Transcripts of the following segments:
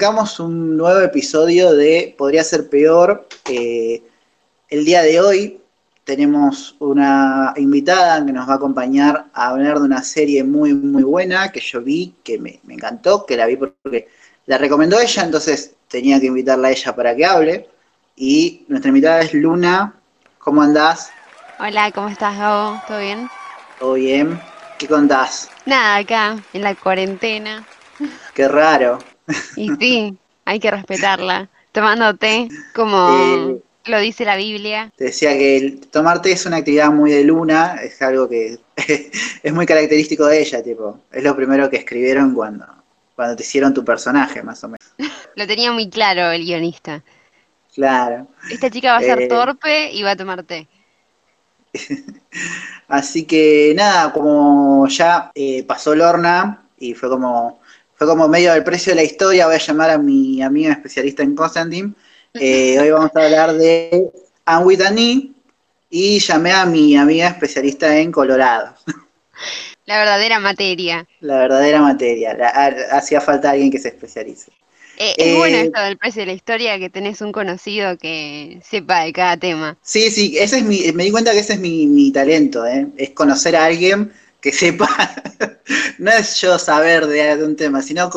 Arrancamos un nuevo episodio de Podría ser peor. Eh, el día de hoy tenemos una invitada que nos va a acompañar a hablar de una serie muy, muy buena que yo vi, que me, me encantó, que la vi porque la recomendó ella, entonces tenía que invitarla a ella para que hable. Y nuestra invitada es Luna. ¿Cómo andás? Hola, ¿cómo estás, Gabo? ¿Todo bien? ¿Todo bien? ¿Qué contás? Nada, acá, en la cuarentena. Qué raro. Y sí, hay que respetarla. Tomando té, como Eh, lo dice la Biblia. Te decía que el tomar té es una actividad muy de Luna, es algo que es muy característico de ella, tipo, es lo primero que escribieron cuando, cuando te hicieron tu personaje, más o menos. Lo tenía muy claro el guionista. Claro. Esta chica va a ser Eh. torpe y va a tomar té. Así que nada, como ya eh, pasó Lorna y fue como, fue como medio del precio de la historia, voy a llamar a mi amiga especialista en Constantine. Eh, hoy vamos a hablar de Anne with an E, y llamé a mi amiga especialista en Colorado. La verdadera materia. La verdadera materia. Hacía falta alguien que se especialice. Eh, es Eh. bueno esto del precio de la historia, que tenés un conocido que sepa de cada tema. Sí, sí, ese es mi, me di cuenta que ese es mi, mi talento, ¿eh? es conocer a alguien que sepa, no es yo saber de, de un tema, sino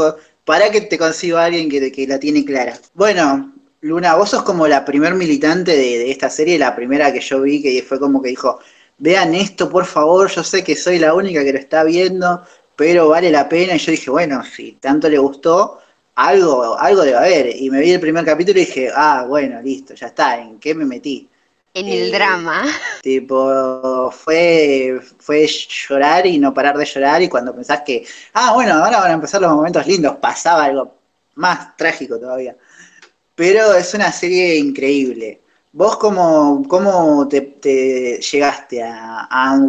para que te consiga alguien que, que la tiene clara. Bueno, Luna, vos sos como la primer militante de, de esta serie, la primera que yo vi que fue como que dijo, vean esto por favor, yo sé que soy la única que lo está viendo, pero vale la pena, y yo dije, bueno, si tanto le gustó, algo, algo debe haber, y me vi el primer capítulo y dije, ah, bueno, listo, ya está, ¿en qué me metí? En el drama. Tipo, fue, fue llorar y no parar de llorar y cuando pensás que, ah, bueno, ahora van a empezar los momentos lindos, pasaba algo más trágico todavía. Pero es una serie increíble. ¿Vos cómo, cómo te, te llegaste a, a?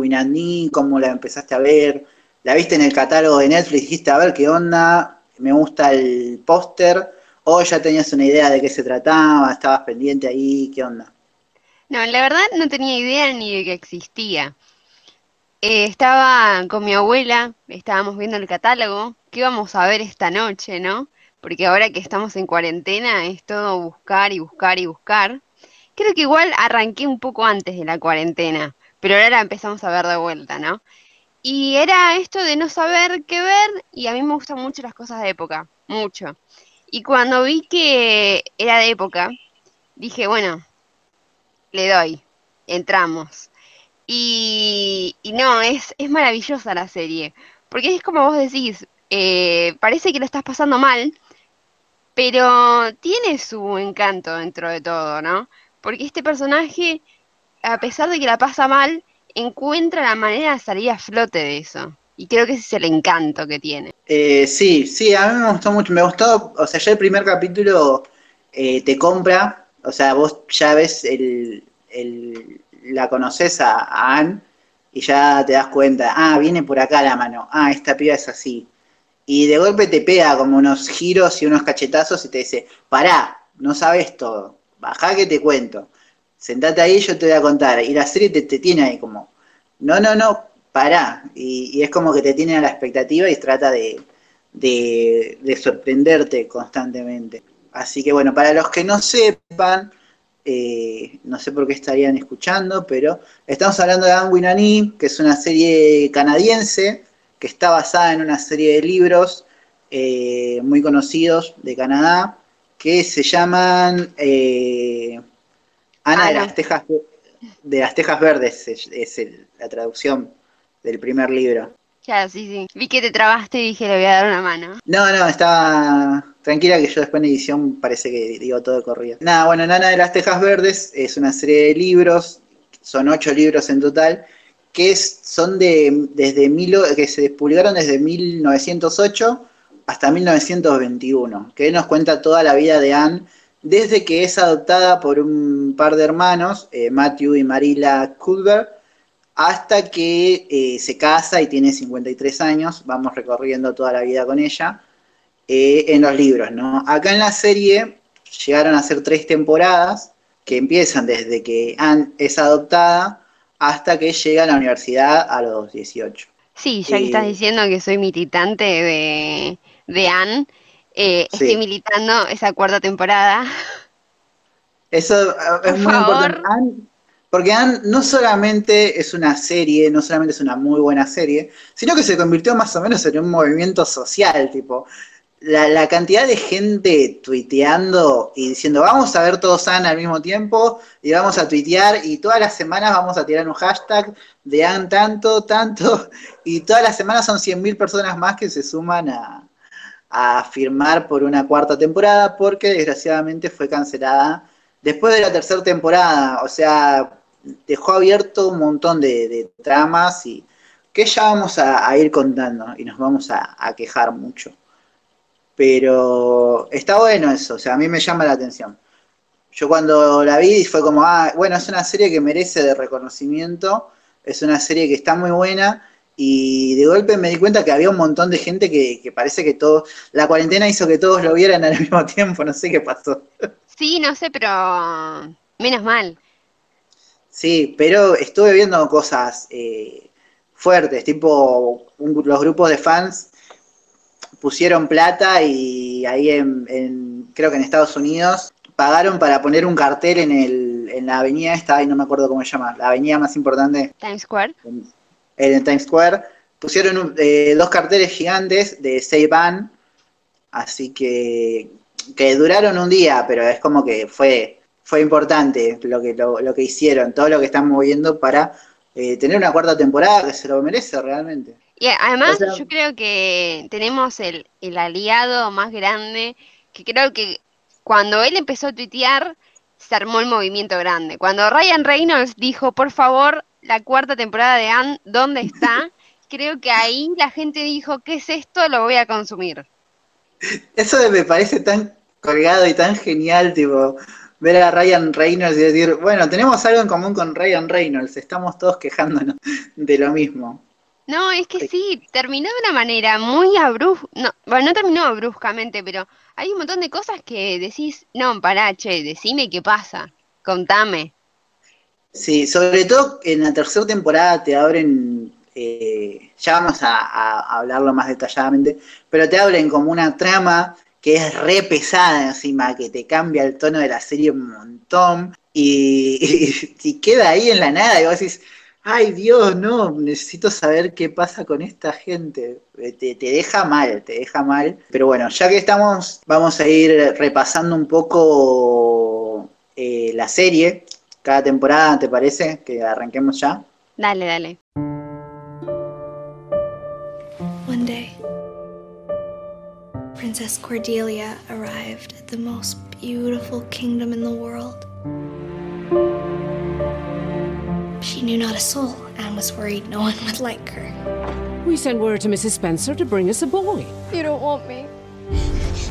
¿Cómo la empezaste a ver? ¿La viste en el catálogo de Netflix? Dijiste, a ver qué onda, me gusta el póster, o ya tenías una idea de qué se trataba, estabas pendiente ahí, qué onda. No, la verdad no tenía idea ni de que existía. Eh, estaba con mi abuela, estábamos viendo el catálogo, ¿qué íbamos a ver esta noche, no? Porque ahora que estamos en cuarentena es todo buscar y buscar y buscar. Creo que igual arranqué un poco antes de la cuarentena, pero ahora la empezamos a ver de vuelta, ¿no? Y era esto de no saber qué ver y a mí me gustan mucho las cosas de época, mucho. Y cuando vi que era de época, dije, bueno, le doy, entramos. Y, y no, es, es maravillosa la serie, porque es como vos decís, eh, parece que lo estás pasando mal, pero tiene su encanto dentro de todo, ¿no? Porque este personaje, a pesar de que la pasa mal, encuentra la manera de salir a flote de eso. Y creo que ese es el encanto que tiene. Eh, sí, sí, a mí me gustó mucho. Me gustó, o sea, ya el primer capítulo eh, te compra, o sea, vos ya ves el, el- la conoces a, a Anne y ya te das cuenta, ah, viene por acá la mano, ah, esta piba es así. Y de golpe te pega como unos giros y unos cachetazos y te dice, pará, no sabes todo, bajá que te cuento, sentate ahí yo te voy a contar. Y la serie te, tiene ahí como, no, no, no, pará. Y, y es como que te tiene a la expectativa y trata de, de, de sorprenderte constantemente. Así que bueno, para los que no sepan, eh, no sé por qué estarían escuchando, pero estamos hablando de Anne with an E, que es una serie canadiense que está basada en una serie de libros eh, muy conocidos de Canadá que se llaman eh, Ana de las Tejas de las Tejas Verdes es, es el- la traducción del primer libro. Claro, sí, sí. Vi que te trabaste y dije, le voy a dar una mano. No, no, estaba tranquila que yo después en edición parece que digo todo corrido. Nada, bueno, Nana de las Tejas Verdes es una serie de libros, son ocho libros en total, que son de desde mil, que se publicaron desde 1908 hasta 1921, que nos cuenta toda la vida de Anne desde que es adoptada por un par de hermanos, eh, Matthew y Marilla Cuthbert, hasta que eh, se casa y tiene 53 años, vamos recorriendo toda la vida con ella, eh, en los libros, ¿no? Acá en la serie llegaron a ser tres temporadas que empiezan desde que Anne es adoptada hasta que llega a la universidad a los 18. Sí, ya que Eh, estás diciendo que soy militante de, de Anne, eh, Sí. esté militando esa cuarta temporada. Eso eh, es Por muy favor. importante. Anne- porque Anne no solamente es una serie, no solamente es una muy buena serie, sino que se convirtió más o menos en un movimiento social, tipo. La, la cantidad de gente tuiteando y diciendo, vamos a ver todos Anne al mismo tiempo y vamos a tuitear y todas las semanas vamos a tirar un hashtag de Anne tanto, tanto, y todas las semanas son 100.000 personas más que se suman a, a firmar por una cuarta temporada porque desgraciadamente fue cancelada después de la tercera temporada, o sea, dejó abierto un montón de, tramas y que ya vamos a, ir contando y nos vamos a quejar mucho. Pero está bueno eso, o sea, a mí me llama la atención. Yo cuando la vi fue como, ah, bueno, es una serie que merece de reconocimiento, es una serie que está muy buena y de golpe me di cuenta que había un montón de gente que, que parece que todo, la cuarentena hizo que todos lo vieran al mismo tiempo, no sé qué pasó. Sí, no sé, pero menos mal. Sí, pero estuve viendo cosas eh, fuertes, tipo un- los grupos de fans pusieron plata y ahí en, en- creo que en Estados Unidos pagaron para poner un cartel en, el, en la avenida esta, y no me acuerdo cómo se llama, la avenida más importante Times Square. en, en Times Square, pusieron un- eh, dos carteles gigantes de Save así que, que duraron un día, pero es como que fue, fue importante lo que, lo, lo que hicieron, todo lo que están moviendo para eh, tener una cuarta temporada que se lo merece realmente. Y además O sea- yo creo que tenemos el, el aliado más grande, que creo que cuando él empezó a tuitear, se armó el movimiento grande. Cuando Ryan Reynolds dijo, por favor, la cuarta temporada de Anne, ¿dónde está? Creo que ahí la gente dijo, ¿qué es esto? Lo voy a consumir. Eso me parece tan colgado y tan genial, tipo, ver a Ryan Reynolds y decir, bueno, tenemos algo en común con Ryan Reynolds, estamos todos quejándonos de lo mismo. No, es que sí, terminó de una manera muy abrupta. No, bueno, no terminó bruscamente, pero hay un montón de cosas que decís, no, pará, che, decime qué pasa, contame. Sí, sobre todo en la tercera temporada te abren, eh, ya vamos a, a hablarlo más detalladamente, pero te abren como una trama que es re pesada encima, que te cambia el tono de la serie un montón y, y- y queda ahí en la nada y vos decís, ay Dios, no, necesito saber qué pasa con esta gente. Eh, Te, te deja mal, te deja mal. Pero bueno, ya que estamos, vamos a ir repasando un poco eh, la serie, cada temporada, ¿te parece? Que arranquemos ya. Dale, dale. One day, Princess Cordelia arrived at the most beautiful kingdom in the world. She knew not a soul and was worried no one would like her. We sent word to Mrs. Spencer to bring us a boy. You don't want me.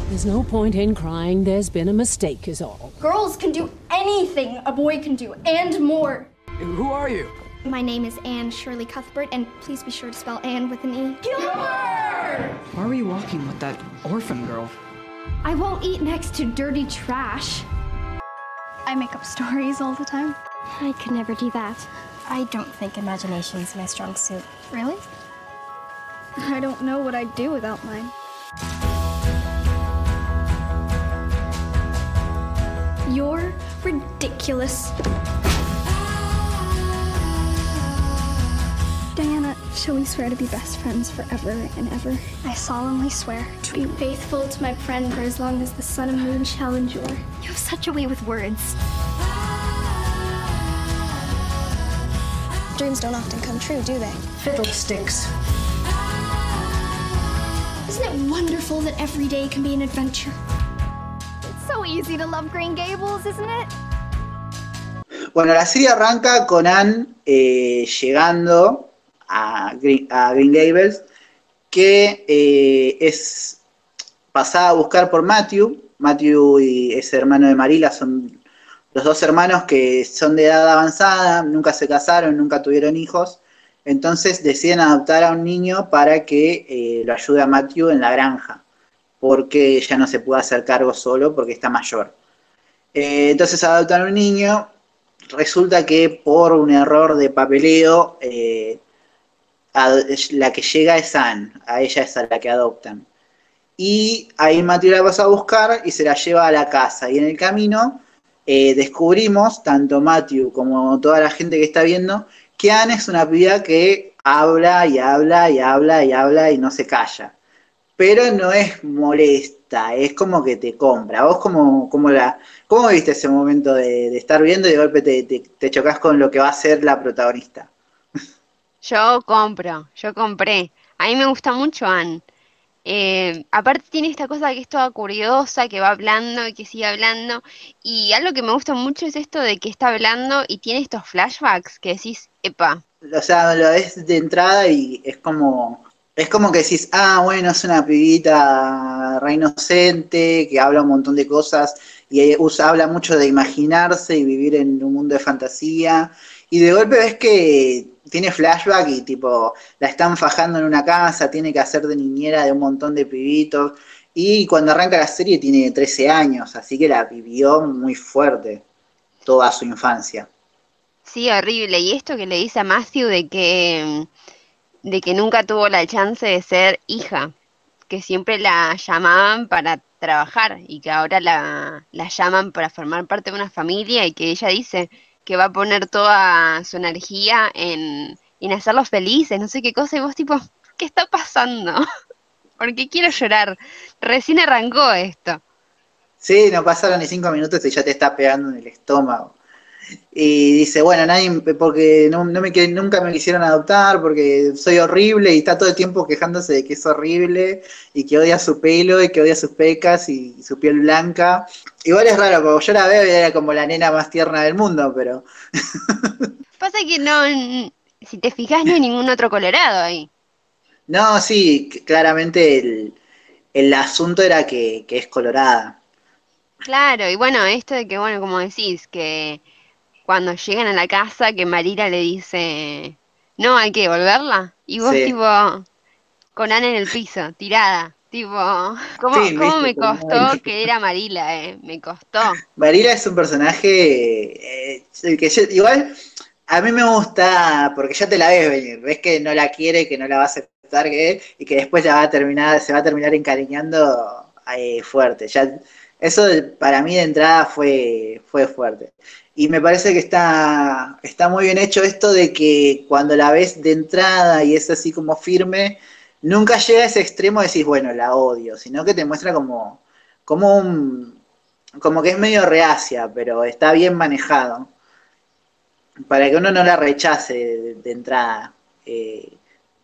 There's no point in crying. There's been a mistake, is all. Girls can do anything a boy can do, and more. Who are you? My name is Anne Shirley Cuthbert, and please be sure to spell Anne with an E. Gilbert! Why were you walking with that orphan girl? I won't eat next to dirty trash. I make up stories all the time. I could never do that. I don't think imagination's my strong suit. Really? I don't know what I'd do without mine. You're ridiculous. Diana, shall we swear to be best friends forever and ever? I solemnly swear. To be faithful to my friend for as long as the sun and moon shall endure. You have such a way with words. Dreams don't often come true, do they? Fiddlesticks. Isn't it wonderful that every day can be an adventure? It's so easy to love Green Gables, isn't it? Bueno, la serie arranca con Anne eh, llegando a Green, a Green Gables, que eh, es pasada a buscar por Matthew. Matthew y ese hermano de Marila son los dos hermanos que son de edad avanzada, nunca se casaron, nunca tuvieron hijos. Entonces deciden adoptar a un niño para que eh, lo ayude a Matthew en la granja, porque ya no se puede hacer cargo solo porque está mayor. Eh, entonces adoptan a un niño resulta que por un error de papeleo, eh, la que llega es Anne, a ella es a la que adoptan. y ahí Matthew la pasa a buscar y se la lleva a la casa. Y en el camino eh, descubrimos, tanto Matthew como toda la gente que está viendo, que Anne es una piba que habla y habla y habla y habla y no se calla. Pero no es molesta, es como que te compra. ¿Vos cómo, cómo, la, cómo viste ese momento de, estar viendo y de golpe te, te, te chocas con lo que va a ser la protagonista? Yo compro, yo compré. A mí me gusta mucho Anne. Eh, aparte tiene esta cosa que es toda curiosa, que va hablando y que sigue hablando. Y algo que me gusta mucho es esto de que está hablando y tiene estos flashbacks que decís, epa. O sea, lo ves de entrada y es como, es como que decís, ah, bueno, es una pibita re inocente, que habla un montón de cosas y usa, habla mucho de imaginarse y vivir en un mundo de fantasía. Y de golpe ves que tiene flashback y tipo, la están fajando en una casa, tiene que hacer de niñera de un montón de pibitos. Y cuando arranca la serie tiene 13 años, así que la vivió muy fuerte toda su infancia. Sí, horrible. Y esto que le dice a Matthew de que, de que nunca tuvo la chance de ser hija, que siempre la llamaban para trabajar y que ahora la, la llaman para formar parte de una familia y que ella dice, que va a poner toda su energía en, hacerlos felices, no sé qué cosa, y vos tipo, ¿qué está pasando? Porque quiero llorar. Recién arrancó esto. Sí, no pasaron ni cinco minutos y ya te está pegando en el estómago. Y dice, bueno, nadie, porque no, me, nunca me quisieron adoptar, porque soy horrible y está todo el tiempo quejándose de que es horrible y que odia su pelo y que odia sus pecas y, su piel blanca. Igual es raro, porque yo la veo y era como la nena más tierna del mundo, pero... Pasa que no, si te fijas, no hay ningún otro colorado ahí. No, sí, claramente el, asunto era que, que es colorada. Claro, y bueno, esto de que, bueno, como decís, que cuando llegan a la casa que Marila le dice, no, hay que devolverla. Y vos tipo, con Ana en el piso, tirada. Tipo, ¿cómo, me costó que era Marila? Eh? Me costó. Marila es un personaje eh, que igual a mí me gusta porque ya te la ves venir, ves que no la quiere, que no la va a aceptar que, y que después ya va a terminar, se va a terminar encariñando eh, fuerte. Ya, eso para mí de entrada fue, fue fuerte. Y me parece que está, está muy bien hecho esto de que cuando la ves de entrada y es así como firme, nunca llega a ese extremo de decir, bueno, la odio, sino que te muestra como, como un, como que es medio reacia, pero está bien manejado. Para que uno no la rechace de, entrada. Eh,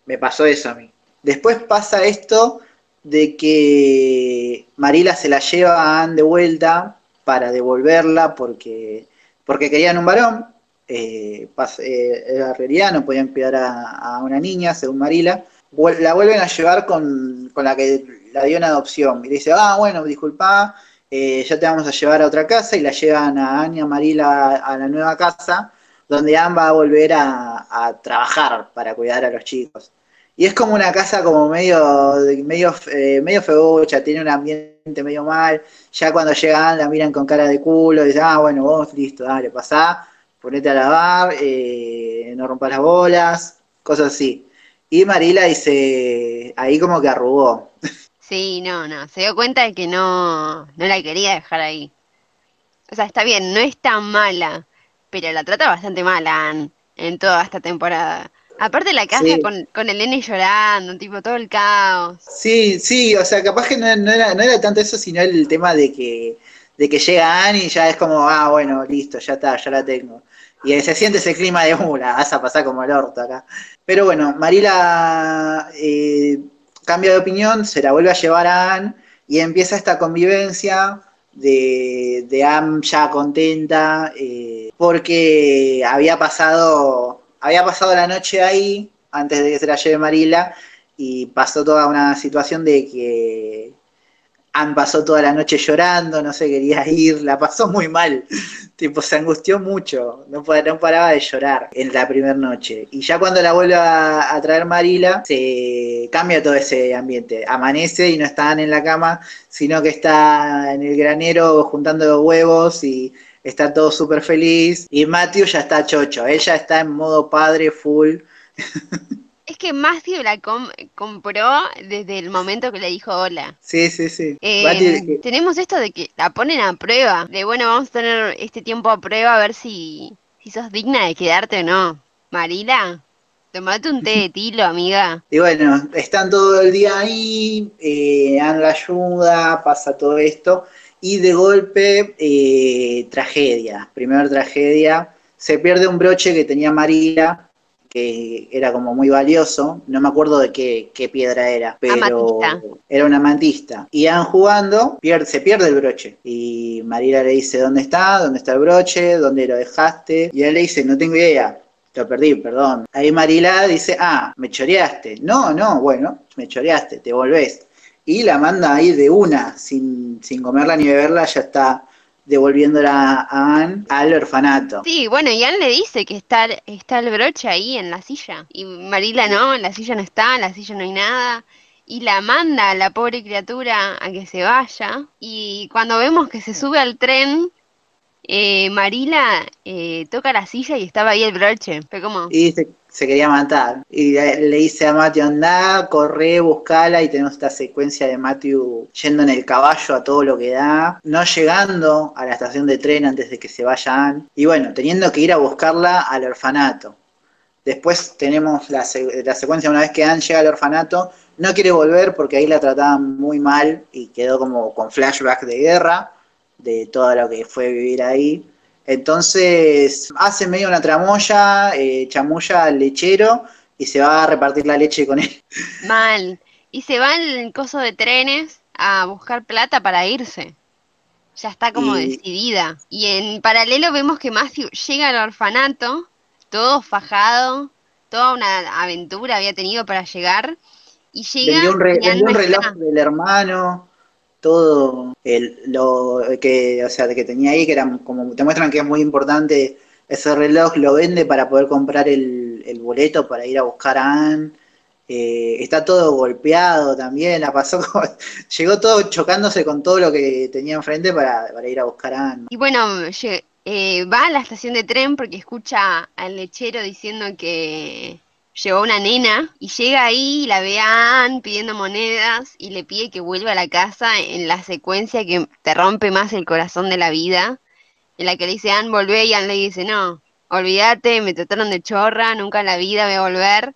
me pasó eso a mí. Después pasa esto de que Marila se la lleva a Anne de vuelta para devolverla porque porque querían un varón, eh, eh, era realidad, no podían cuidar a, una niña, según Marila, la vuelven a llevar con, la que la dio en adopción. Y dice, ah, bueno, disculpa, eh, ya te vamos a llevar a otra casa, y la llevan a Anya Marila a la nueva casa, donde Anne va a volver a, trabajar para cuidar a los chicos. Y es como una casa como medio, medio, eh, medio feucha, tiene un ambiente medio mal. Ya cuando llegan la miran con cara de culo, y dicen, ah, bueno, vos listo, dale, pasá, ponete a lavar, eh, no rompas las bolas, cosas así. Y Marila dice, ahí como que arrugó. Sí, no, no, se dio cuenta de que no, no la quería dejar ahí. O sea, está bien, no es tan mala, pero la trata bastante mala en toda esta temporada. Aparte la casa con, el nene llorando, tipo todo el caos. Sí, sí, o sea, capaz que no, era, no era tanto eso, sino el tema de que, de que llega Annie y ya es como, ah, bueno, listo, ya está, ya la tengo. Y se siente ese clima de, uh, vas a pasar como el orto acá. Pero bueno, Marila eh, cambia de opinión, se la vuelve a llevar a Anne y empieza esta convivencia de, de Anne ya contenta, eh, porque había pasado había pasado la noche ahí, antes de que se la lleve Marila, y pasó toda una situación de que Anne pasó toda la noche llorando, no se quería ir, la pasó muy mal, tipo se angustió mucho, no, paraba de llorar en la primera noche. Y ya cuando la vuelve a, traer Marila, se cambia todo ese ambiente, amanece y no están en la cama, sino que está en el granero juntando huevos y está todo súper feliz. Y Matthew ya está chocho, ella está en modo padre full. Es que Matthew la com- compró desde el momento que le dijo hola. Sí, sí, sí. Eh, Bati- tenemos esto de que la ponen a prueba, de bueno, vamos a tener este tiempo a prueba a ver si, si sos digna de quedarte o no. Marila, tomate un té de tilo, amiga. Y bueno, están todo el día ahí, eh, Anne la ayuda, pasa todo esto, y de golpe, eh, tragedia. Primera tragedia, se pierde un broche que tenía María, que era como muy valioso, no me acuerdo de qué, qué piedra era, pero Amatista. era una amantista. Y Anne jugando, pierde, se pierde el broche. Y María le dice, ¿dónde está? ¿Dónde está el broche? ¿Dónde lo dejaste? Y él le dice, no tengo idea. Lo perdí, perdón. Ahí Marila dice, ah, me choreaste. No, no, bueno, me choreaste, te volvés. Y la manda ahí de una, sin, sin comerla ni beberla, ya está devolviéndola a Anne al orfanato. Sí, bueno, y Anne le dice que está, está el broche ahí en la silla. Y Marila no, en la silla no está, en la silla no hay nada. Y la manda a la pobre criatura a que se vaya. Y cuando vemos que se sube al tren, eh, Marila eh, toca la silla y estaba ahí el broche. Fue como, Y se, se quería matar. Y le dice a Matthew, anda, corre, buscala. Y tenemos esta secuencia de Matthew yendo en el caballo a todo lo que da. No llegando a la estación de tren antes de que se vaya Anne. Y bueno, teniendo que ir a buscarla al orfanato. Después tenemos la, la secuencia, una vez que Anne llega al orfanato, no quiere volver porque ahí la trataban muy mal y quedó como con flashback de guerra, de todo lo que fue vivir ahí. Entonces hace medio una tramoya, eh, chamulla al lechero y se va a repartir la leche con él. mal. Y se va el coso de trenes a buscar plata para irse. Ya está como Y- decidida. Y en paralelo vemos que Matthew llega al orfanato, todo fajado, toda una aventura había tenido para llegar. Y llega Vendió un, re- un reloj está. del hermano, todo el, lo que, o sea, que tenía ahí, que era como te muestran que es muy importante ese reloj, lo vende para poder comprar el, el boleto para ir a buscar a Anne. Eh, está todo golpeado también, la pasó con- llegó todo chocándose con todo lo que tenía enfrente para, para ir a buscar a Anne. Y bueno, eh, va a la estación de tren porque escucha al lechero diciendo que llevó una nena y llega ahí y la ve a Anne pidiendo monedas y le pide que vuelva a la casa en la secuencia que te rompe más el corazón de la vida, en la que le dice Anne, volvé y Anne le dice, no, olvídate, me trataron de chorra, nunca en la vida voy a volver.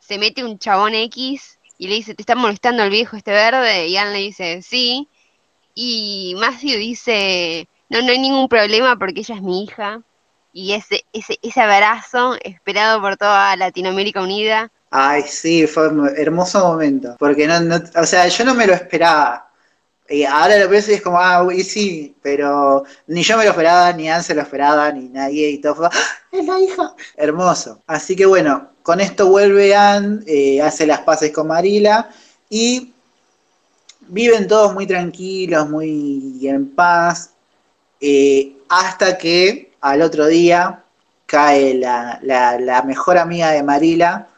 Se mete un chabón X y le dice, ¿te está molestando el viejo este verde? Y Anne le dice, sí. Y Matthew dice, no, no hay ningún problema porque ella es mi hija. Y ese, ese, ese abrazo esperado por toda Latinoamérica Unida. Ay, sí, fue un hermoso momento. Porque no, no- o sea, yo no me lo esperaba. Y ahora lo pienso y es como, ah, uy, sí, pero ni yo me lo esperaba, ni Anne se lo esperaba, ni nadie, y todo fue, ¡Ah, es la hija. Hermoso. Así que bueno, con esto vuelve Anne, eh, hace las paces con Marila y viven todos muy tranquilos, muy en paz, eh, hasta que al otro día cae la, la- la mejor amiga de Marila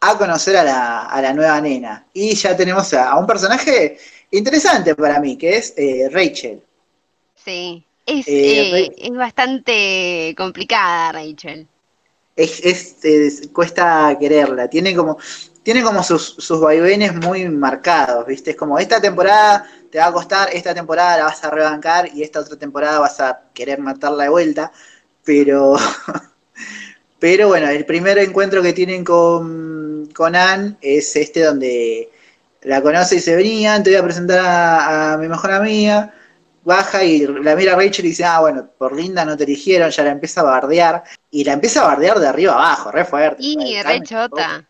a conocer a la, a la nueva nena. Y ya tenemos a, a un personaje interesante para mí, que es eh, Rachel. Sí. Es, Eh, eh, es bastante complicada, Rachel. Es, es- es- cuesta quererla, tiene como, tiene como sus, sus vaivenes muy marcados, ¿viste? Es como esta temporada te va a costar, esta temporada la vas a rebancar y esta otra temporada vas a querer matarla de vuelta, pero, pero bueno, el primer encuentro que tienen con, con Anne es este donde la conoce y se venía, te voy a presentar a, a mi mejor amiga, baja y la mira a Rachel y dice, ah, bueno, por linda no te eligieron, ya la empieza a bardear, y la empieza a bardear de arriba abajo, re fuerte. Y Re- chota.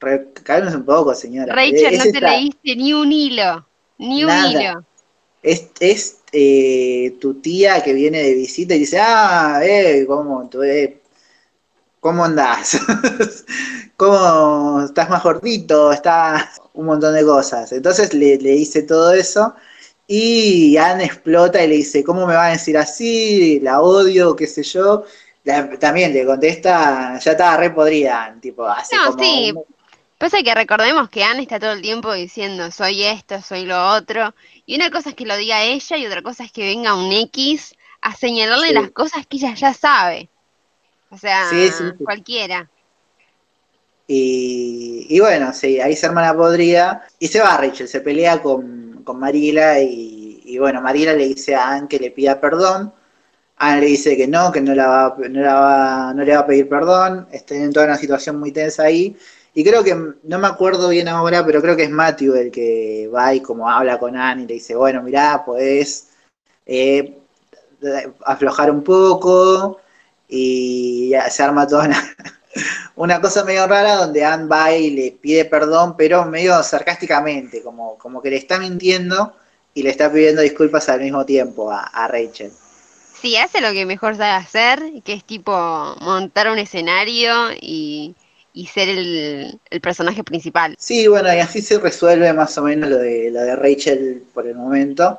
re- un poco, señora. Rachel, Es no te leíste ni un hilo. Ni un Nada. hilo. Es, es, eh, tu tía que viene de visita y dice, ah, eh, ¿cómo, tú, eh, ¿cómo andás? ¿Cómo estás más gordito? Estás un montón de cosas. Entonces le, le dice todo eso y Anne explota y le dice, ¿cómo me va a decir así? La odio, qué sé yo. La- también le contesta, ya estaba re podrida, tipo, hace No, como sí. un- Pasa que recordemos que Anne está todo el tiempo diciendo soy esto, soy lo otro. Y una cosa es que lo diga ella y otra cosa es que venga un X a señalarle Sí. las cosas que ella ya sabe. O sea, Sí, sí, sí. cualquiera. Y, y bueno, sí, ahí se arma la podrida y se va Rachel, se pelea con, con Marila y, y bueno, Marila le dice a Anne que le pida perdón. Anne le dice que no, que no, la va, no, la va, no le va a pedir perdón. Está en toda una situación muy tensa ahí. Y creo que, no me acuerdo bien ahora, pero creo que es Matthew el que va y como habla con Anne y le dice, bueno, mirá, podés eh, aflojar un poco y se arma toda una, cosa medio rara donde Anne va y le pide perdón, pero medio sarcásticamente, como, como que le está mintiendo y le está pidiendo disculpas al mismo tiempo a Rachel. Sí, hace lo que mejor sabe hacer, que es tipo montar un escenario y, y ser el, el personaje principal. Sí, bueno, y así se resuelve más o menos lo de, lo de Rachel por el momento.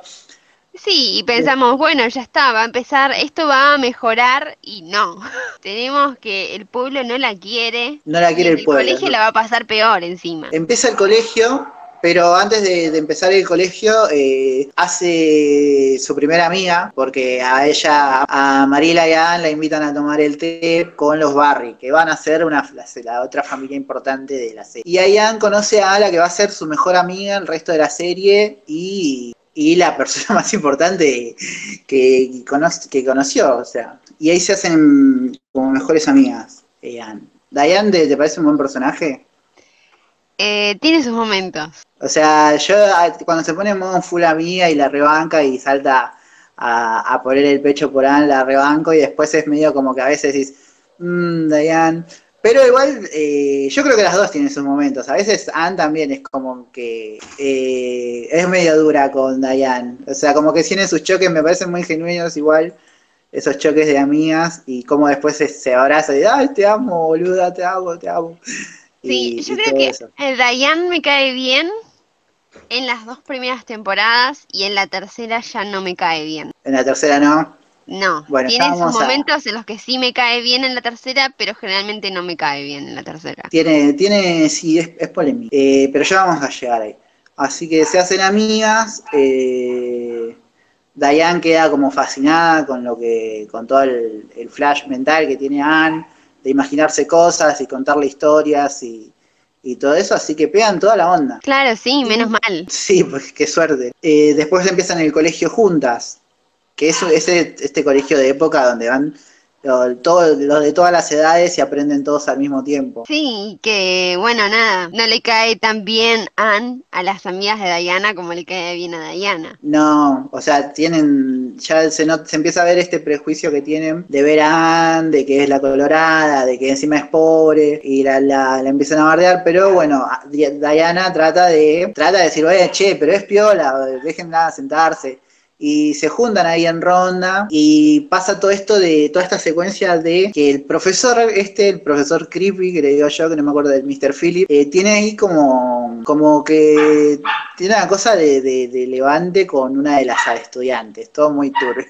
Sí, y pensamos, bueno, ya está, va a empezar, esto va a mejorar y no. Tenemos que el pueblo no la quiere. No la quiere y el pueblo. colegio ¿no? la va a pasar peor encima. Empieza el colegio, pero antes de, empezar el colegio eh, hace su primera amiga, porque a ella, a Mariela y a Anne la invitan a tomar el té con los Barry, que van a ser una, la, la otra familia importante de la serie. Y ahí Anne conoce a Ala, que va a ser su mejor amiga el resto de la serie y, y la persona más importante que, que, cono- que conoció, o sea. Y ahí se hacen como mejores amigas, eh. Diane, ¿te, te parece un buen personaje? Eh, tiene sus momentos. O sea, yo a- cuando se pone en modo full amiga y la rebanca y salta a, poner el pecho por Anne, la rebanco y después es medio como que a veces dices, mmm, Diane. Pero igual, eh, yo creo que las dos tienen sus momentos. A veces Anne también es como que eh, es medio dura con Diane. O sea, como que tiene sus choques, me parecen muy genuinos igual. Esos choques de amigas y como después se, se abraza y ay, te amo, boluda, te amo, te amo. Sí, Y- yo y creo que eso. Diane me cae bien en las dos primeras temporadas y en la tercera ya no me cae bien. En la tercera no. No, Bueno, tiene sus a- momentos en los que sí me cae bien en la tercera, pero generalmente no me cae bien en la tercera. Tiene, tiene, sí, es, es polémico. Eh, pero ya vamos a llegar ahí. Así que se hacen amigas. Eh, Diane queda como fascinada con lo que, con todo el, el flash mental que tiene Anne, de imaginarse cosas y contarle historias y, y todo eso, así que pegan toda la onda. Claro, sí, menos mal. Sí, pues qué suerte. Eh, después empiezan el colegio juntas, que es ese, este colegio de época donde van lo- todo- los de todas las edades y aprenden todos al mismo tiempo. Sí, que bueno, nada, no le cae tan bien Anne a las amigas de Diana como le cae bien a Diana. No, o sea, tienen, ya se, not- se empieza a ver este prejuicio que tienen de ver a Anne, de que es la colorada, de que encima es pobre, y la, la, la empiezan a bardear, pero bueno, Diana trata de, trata de decir, oye, che, pero es piola, déjenla sentarse. Y se juntan ahí en ronda y pasa todo esto de, toda esta secuencia de que el profesor, este, el profesor Creepy, que le digo yo, que no me acuerdo del Mr. Philip, eh, tiene ahí como, como que tiene una cosa de, de- de levante con una de las estudiantes, todo muy turbio.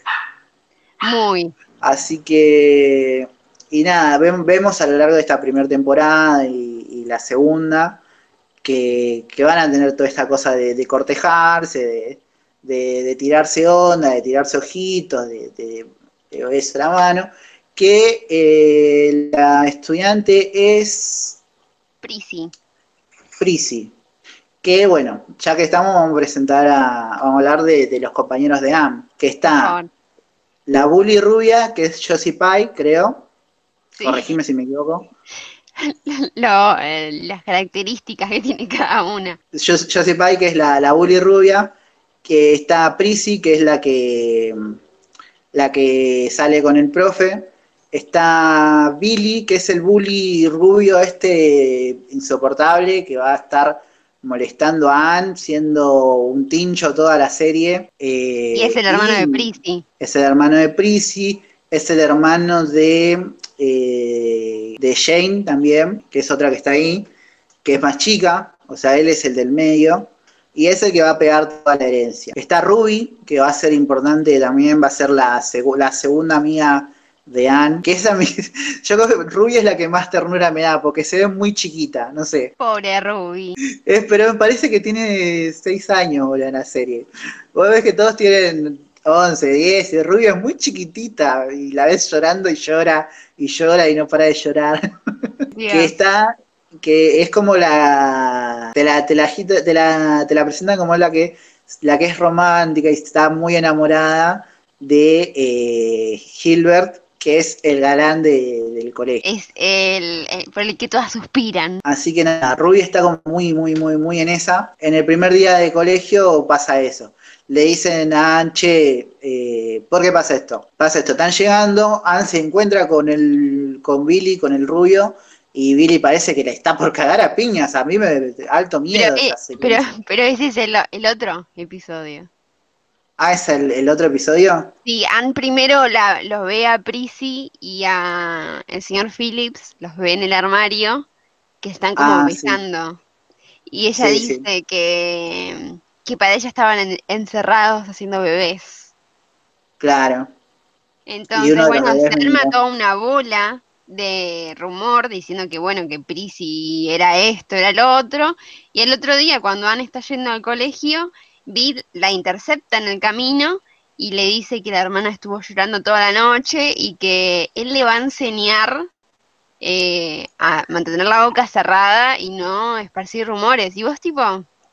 Muy. Así que, y nada, vemos a lo largo de esta primera temporada y, y la segunda que, que van a tener toda esta cosa de, de cortejarse, de, de- de tirarse onda, de tirarse ojitos, de, de, la mano, que eh, la estudiante es Prissy. Prissy. Que bueno, ya que estamos, vamos a presentar a, vamos a hablar de, de los compañeros de Am, que está la bully rubia, que es Josie Pye, creo. Sí. Corregime si me equivoco. Lo, eh, las características que tiene cada una. Jos- Josie Pye, que es la, la bully rubia, que está Prissy, que es la que la que sale con el profe. Está Billy, que es el bully rubio este insoportable, que va a estar molestando a Anne, siendo un tincho toda la serie. Eh, Y es el hermano de Prissy. es el hermano de Prissy, es el hermano de, eh, de Jane también, que es otra que está ahí, que es más chica, o sea, él es el del medio, y es el que va a pegar toda la herencia. Está Ruby, que va a ser importante también, va a ser la, segu- la segunda amiga de Anne, que esa yo creo que Ruby es la que más ternura me da, porque se ve muy chiquita, no sé. Pobre Ruby. Es, pero me parece que tiene 6 años boludo, en la serie. Vos ves que todos tienen 11, 10, y Rubio es muy chiquitita, y la ves llorando y llora, y llora y no para de llorar. Dios. que está que es como la te la, te la, te la, te la presentan como la que, la que es romántica y está muy enamorada de eh, Gilbert, que es el galán de- del colegio. Es el, el- por el que todas suspiran. Así que nada, Ruby está como muy, muy, muy, muy en esa. En el primer día de colegio pasa eso. Le dicen a Ann, che, eh, ¿por qué pasa esto? Pasa esto, están llegando, Ann se encuentra con el, con Billy, con el rubio, y Billy parece que le está por cagar a piñas. A mí me alto miedo. Pero, eh, pero, pero ese es el, el otro episodio. Ah, ¿es el, el otro episodio? Sí, Ann primero la, los ve a Prissy y a el señor Phillips, los ve en el armario, que están como Ah, sí. besando. Y ella Sí, sí. dice que, que para ella estaban en- encerrados haciendo bebés. Claro. Entonces, bueno, se arma toda una bola de rumor diciendo que, bueno, que Prissy era esto, era lo otro. Y el otro día, cuando Anne está yendo al colegio, Vid la intercepta en el camino y le dice que la hermana estuvo llorando toda la noche y que él le va a enseñar eh, a mantener la boca cerrada y no esparcir rumores. Y vos, tipo,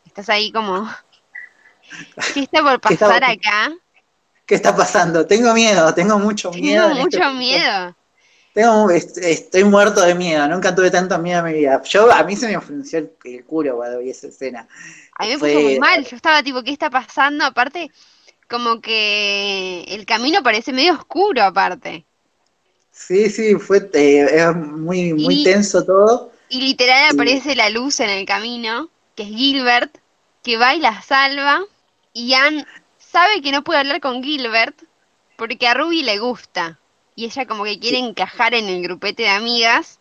estás ahí como... ¿Qué está por ¿Qué está- pasar acá? ¿Qué está pasando? Tengo miedo, tengo mucho miedo. Tengo en este mucho miedo. Tengo, est- estoy muerto de miedo, nunca tuve tanto miedo en mi vida. Yo, a mí se me frunció el, el culo cuando vi esa escena. A mí me Fue- puso muy mal, yo estaba tipo, ¿qué está pasando? Aparte, como que el camino parece medio oscuro aparte. Sí, sí, fue eh, es muy, muy Y- tenso todo. Y literal aparece la luz en el camino, que es Gilbert, que va y la salva. Y Anne sabe que no puede hablar con Gilbert porque a Ruby le gusta. Y ella como que quiere encajar en el grupete de amigas.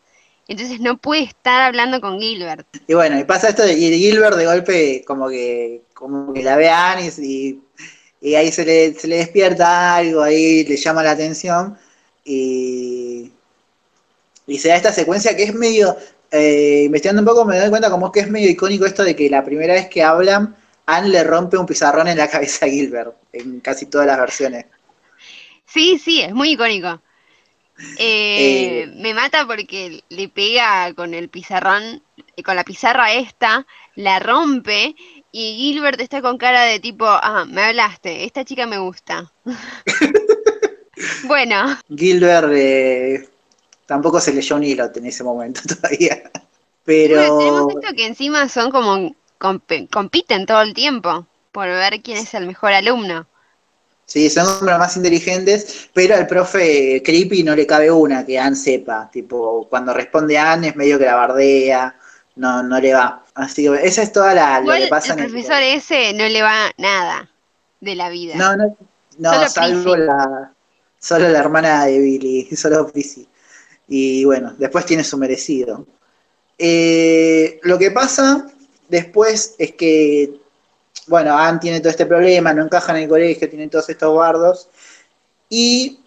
Entonces no puede estar hablando con Gilbert. Y bueno, y pasa esto, y Gilbert de golpe como que, como que la ve a Anis y, y ahí se le, se le despierta algo, ahí le llama la atención y, y se da esta secuencia que es medio, eh, investigando un poco me doy cuenta como que es medio icónico esto de que la primera vez que hablan, Anne le rompe un pizarrón en la cabeza a Gilbert, en casi todas las versiones. Sí, sí, es muy icónico. Eh, Eh, me mata porque le pega con el pizarrón, con la pizarra esta, la rompe y Gilbert está con cara de tipo, ah, me hablaste, esta chica me gusta. bueno, Gilbert eh, tampoco se leyó un hilo en ese momento todavía. bueno, Pero tenemos esto que encima son como comp- compiten todo el tiempo por ver quién es el mejor alumno. Sí, son los más inteligentes, pero al profe Creepy no le cabe una que Anne sepa. Tipo, cuando responde Anne es medio que la bardea, no, no le va. Así que esa es toda la lo que pasa el en el profesor ese no le va nada de la vida. No, no, no, Solo salvo Prissy. la, solo la hermana de Billy, solo Prissy. Y bueno, después tiene su merecido. Eh, lo que pasa después es que, bueno, Anne tiene todo este problema, no encaja en el colegio, tiene todos estos bardos. Y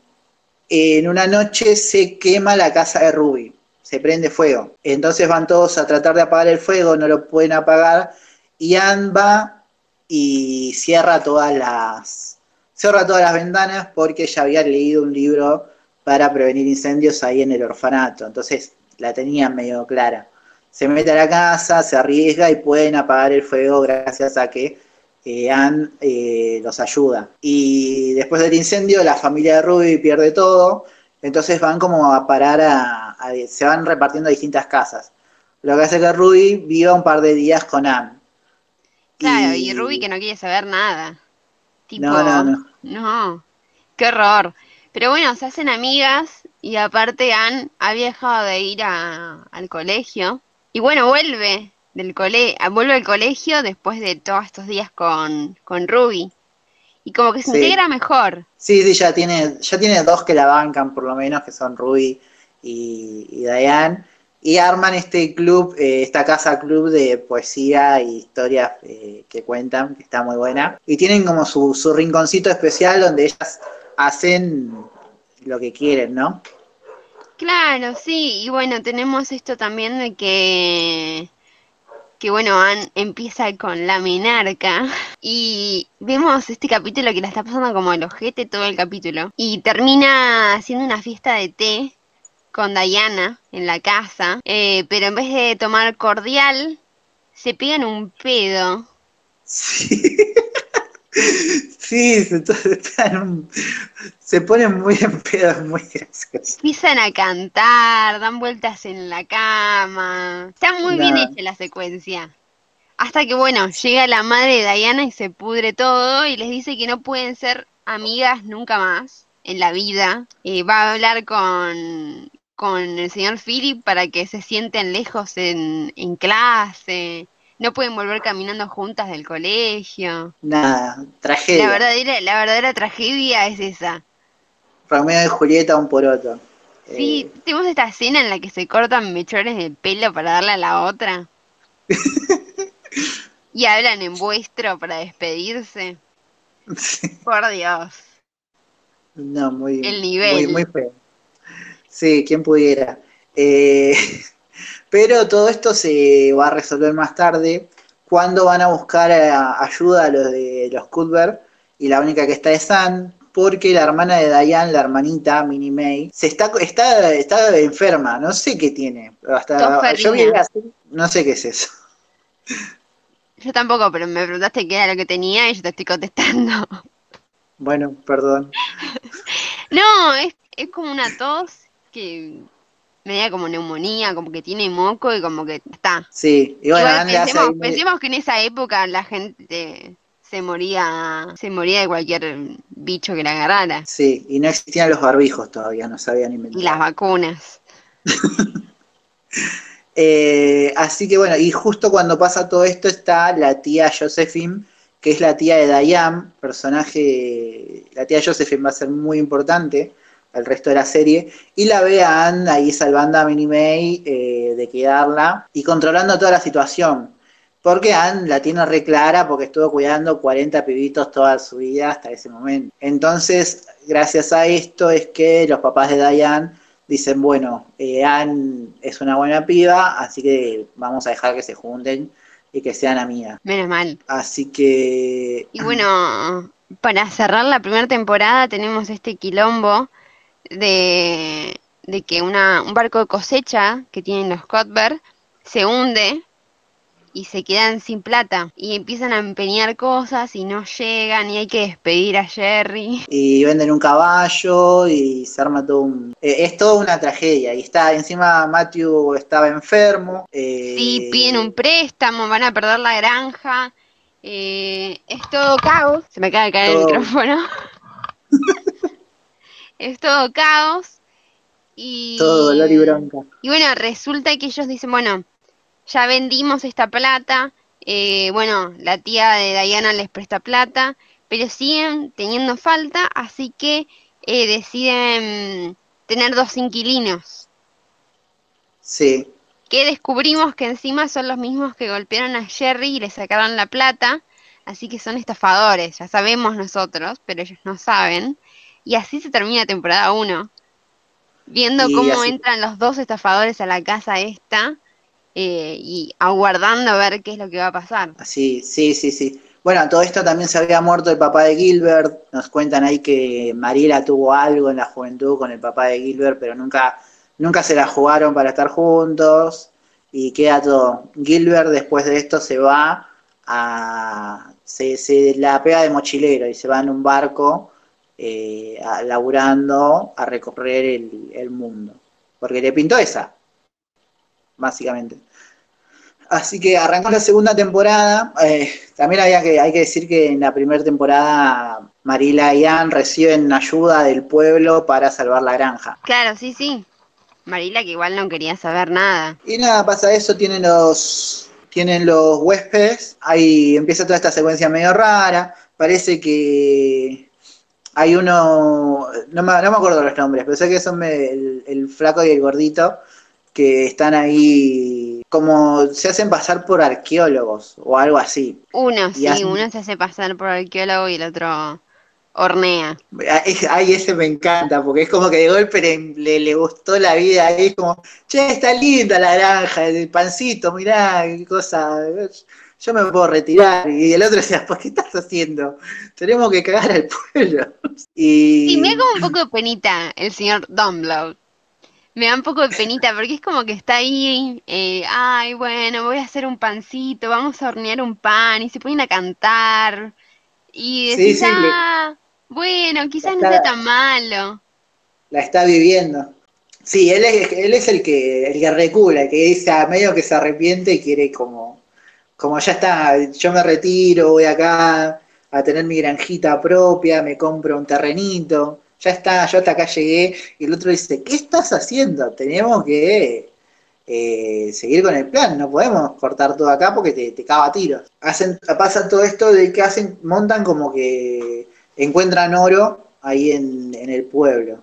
eh, en una noche se quema la casa de Ruby, se prende fuego. Entonces van todos a tratar de apagar el fuego, no lo pueden apagar. Y Anne va y cierra todas las cierra todas las ventanas porque ella había leído un libro para prevenir incendios ahí en el orfanato, entonces la tenían medio clara. Se mete a la casa, se arriesga y pueden apagar el fuego gracias a que eh, Anne eh, los ayuda. Y después del incendio la familia de Ruby pierde todo, entonces van como a parar a, a- se van repartiendo a distintas casas. Lo que hace que Ruby viva un par de días con Anne. Claro, y Ruby que no quiere saber nada. Tipo, No, no, no. no, qué horror. Pero bueno, se hacen amigas y aparte Anne había dejado de ir a- al colegio. Y bueno, vuelve del cole vuelve al colegio después de todos estos días con, con Ruby. Y como que se Sí. integra mejor. Sí, sí, ya tiene, ya tiene dos que la bancan por lo menos, que son Ruby y, y Diane. Y arman este club, eh, esta casa club de poesía y historias eh, que cuentan, que está muy buena. Y tienen como su, su rinconcito especial donde ellas hacen lo que quieren, ¿no? Claro, sí, y bueno, tenemos esto también de que, que bueno, Anne empieza con la menarca y vemos este capítulo que la está pasando como el ojete todo el capítulo y termina haciendo una fiesta de té con Diana en la casa, eh, pero en vez de tomar cordial, se pegan un pedo. Sí. Sí, se, se ponen muy en pedo, muy graciosos. Empiezan a cantar, dan vueltas en la cama. Está muy bien hecha la secuencia. Hasta que, bueno, llega la madre de Diana y se pudre todo y les dice que no pueden ser amigas nunca más en la vida. Eh, va a hablar con, con el señor Philip para que se sienten lejos en, en clase no pueden volver caminando juntas del colegio. Nada, tragedia. La verdadera, la verdadera tragedia es esa. Romeo y Julieta un por otro. Sí, eh, tenemos esta escena en la que se cortan mechones de pelo para darle a la otra. y hablan en vuestro para despedirse. Por Dios. No, muy El nivel. Muy, muy feo. Sí, quién pudiera. Eh, pero todo esto se va a resolver más tarde cuando van a buscar eh, ayuda a los de los Cuthbert y la única que está es San porque la hermana de Diane, la hermanita Minnie May, se está, está, está enferma, no sé qué tiene. Hasta, yo vi no sé qué es eso. Yo tampoco, pero me preguntaste qué era lo que tenía y yo te estoy contestando. Bueno, perdón. no, es, es como una tos que media como neumonía, como que tiene moco y como que está. Sí, y bueno, pensemos, que en esa época la gente se moría, se moría de cualquier bicho que la agarrara. Sí, y no existían los barbijos todavía, no sabían inventar. Y las vacunas. Eh, así que bueno, y justo cuando pasa todo esto está la tía Josephine, que es la tía de Diane, personaje, la tía Josephine va a ser muy importante el resto de la serie, y la ve a Anne ahí salvando a Minnie May eh, de quedarla y controlando toda la situación. Porque Anne la tiene re clara porque estuvo cuidando 40 pibitos toda su vida hasta ese momento. Entonces, gracias a esto es que los papás de Diane dicen, bueno, eh, Anne es una buena piba, así que vamos a dejar que se junten y que sean amigas. Menos mal. Así que... Y bueno, para cerrar la primera temporada tenemos este quilombo de, que una, un barco de cosecha que tienen los Cuthbert se hunde y se quedan sin plata y empiezan a empeñar cosas y no llegan y hay que despedir a Jerry. Y venden un caballo y se arma todo un... Eh, es toda una tragedia y está encima Matthew estaba enfermo. Eh... Sí, piden un préstamo, van a perder la granja. Eh, es todo caos. Se me acaba de caer el micrófono. es todo caos. Y, todo dolor y bronca. Y bueno, resulta que ellos dicen, bueno, ya vendimos esta plata, eh, bueno, la tía de Diana les presta plata, pero siguen teniendo falta, así que eh, deciden tener dos inquilinos. Sí. Que descubrimos que encima son los mismos que golpearon a Jerry y le sacaron la plata, así que son estafadores, ya sabemos nosotros, pero ellos no saben. Y así se termina temporada 1. Viendo cómo entran los dos estafadores a la casa esta eh, y aguardando a ver qué es lo que va a pasar. Sí, sí, sí, sí. Bueno, todo esto también se había muerto el papá de Gilbert. Nos cuentan ahí que Mariela tuvo algo en la juventud con el papá de Gilbert, pero nunca, nunca se la jugaron para estar juntos. Y queda todo. Gilbert después de esto se va a. Se, se la pega de mochilero y se va en un barco eh, a, laburando a recorrer el, mundo. Porque le pintó esa, básicamente. Así que arrancó la segunda temporada. Eh, también había que, hay que decir que en la primera temporada Marila y Ann reciben ayuda del pueblo para salvar la granja. Claro, sí, sí. Marila que igual no quería saber nada. Y nada, pasa eso, tienen los, tienen los huéspedes, ahí empieza toda esta secuencia medio rara, parece que hay uno, no me, no me acuerdo los nombres, pero sé que son el, flaco y el gordito, que están ahí como se hacen pasar por arqueólogos o algo así. Uno, sí, uno se hace pasar por arqueólogo y el otro hornea. Ay, ese me encanta, porque es como que de golpe le, le, gustó la vida, ahí es como, che, está linda la granja, el pancito, mirá, qué cosa yo me puedo retirar. Y el otro decía, pues, ¿qué estás haciendo? Tenemos que cagar al pueblo. Y, me hago un poco de penita el señor Dumblow. me da un poco de penita porque es como que está ahí, eh, ay, bueno, voy a hacer un pancito, vamos a hornear un pan y se ponen a cantar y Sí, decís, sí, le- ah, bueno, quizás no Está- sea tan malo. La está viviendo. Sí, él es, él es el que el que recula, el que dice a medio que se arrepiente y quiere como, como ya está, yo me retiro, voy acá a tener mi granjita propia, me compro un terrenito, ya está, yo hasta acá llegué, y el otro dice, ¿qué estás haciendo? Tenemos que eh, seguir con el plan, no podemos cortar todo acá porque te, te caga a tiros. Hacen, pasa todo esto de que hacen, montan como que encuentran oro ahí en, en el pueblo.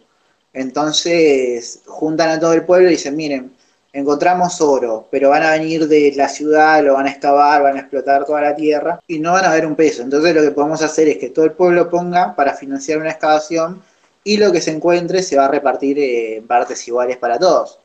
Entonces juntan a todo el pueblo y dicen, miren, encontramos oro, pero van a venir de la ciudad, lo van a excavar, van a explotar toda la tierra y no van a ver un peso. Entonces lo que podemos hacer es que todo el pueblo ponga para financiar una excavación y lo que se encuentre se va a repartir eh, en partes iguales para todos.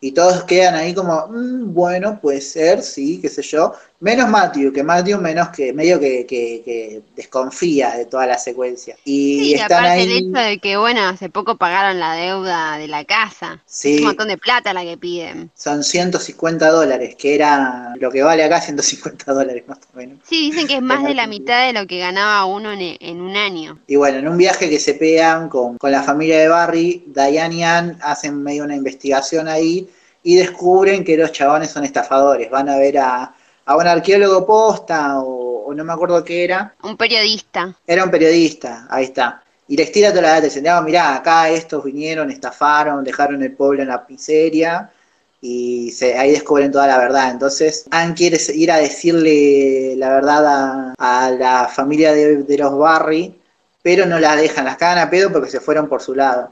Y todos quedan ahí como, "Mm, bueno, puede ser, sí, qué sé yo. Menos Matthew, que Matthew menos que medio que, que- que desconfía de toda la secuencia. Y Sí, están aparte ahí. el hecho de que, bueno, hace poco pagaron la deuda de la casa. Sí. Es un montón de plata la que piden. Son 150 dólares, que era lo que vale acá 150 dólares más o menos. Sí, dicen que es más de la mitad de lo que ganaba uno en, en un año. Y bueno, en un viaje que se pegan con, con la familia de Barry, Diane y Ann hacen medio una investigación ahí y descubren que los chabones son estafadores. Van a ver a, a un arqueólogo posta o, o no me acuerdo qué era. Un periodista. Era un periodista, ahí está. Y les tira toda la data, dicen, "No, mirá, acá estos vinieron, estafaron, dejaron el pueblo en la miseria y se, ahí descubren toda la verdad. Entonces, Ann quiere ir a decirle la verdad a, a la familia de, de los Barry, pero no las dejan, las cagan a pedo porque se fueron por su lado.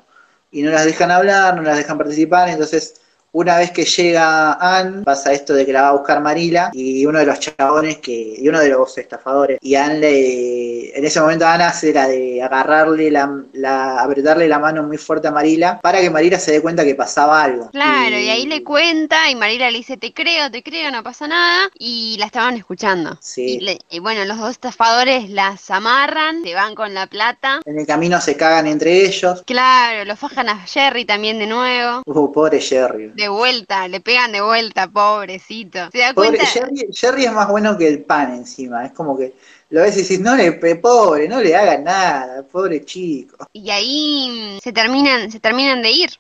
Y no las dejan hablar, no las dejan participar, entonces una vez que llega Ann, pasa esto de que la va a buscar Marila y uno de los chabones que, y uno de los estafadores, y Ann le, en ese momento Ann hace la de agarrarle la, la, apretarle la mano muy fuerte a Marila para que Marila se dé cuenta que pasaba algo. Claro, y ahí le cuenta y Marila le dice, te creo, te creo, no pasa nada. Y la estaban escuchando. Sí. Y, le- y bueno, los dos estafadores las amarran, se van con la plata. En el camino se cagan entre ellos. Claro, lo fajan a Jerry también de nuevo. Uh, pobre Jerry. De vuelta, le pegan de vuelta, pobrecito. ¿Se da Pobre cuenta? Jerry, Jerry es más bueno que el pan encima. Es como que lo ves y dices, no le, pobre, no le hagan nada, pobre chico. Y ahí mm, se terminan, se terminan de ir.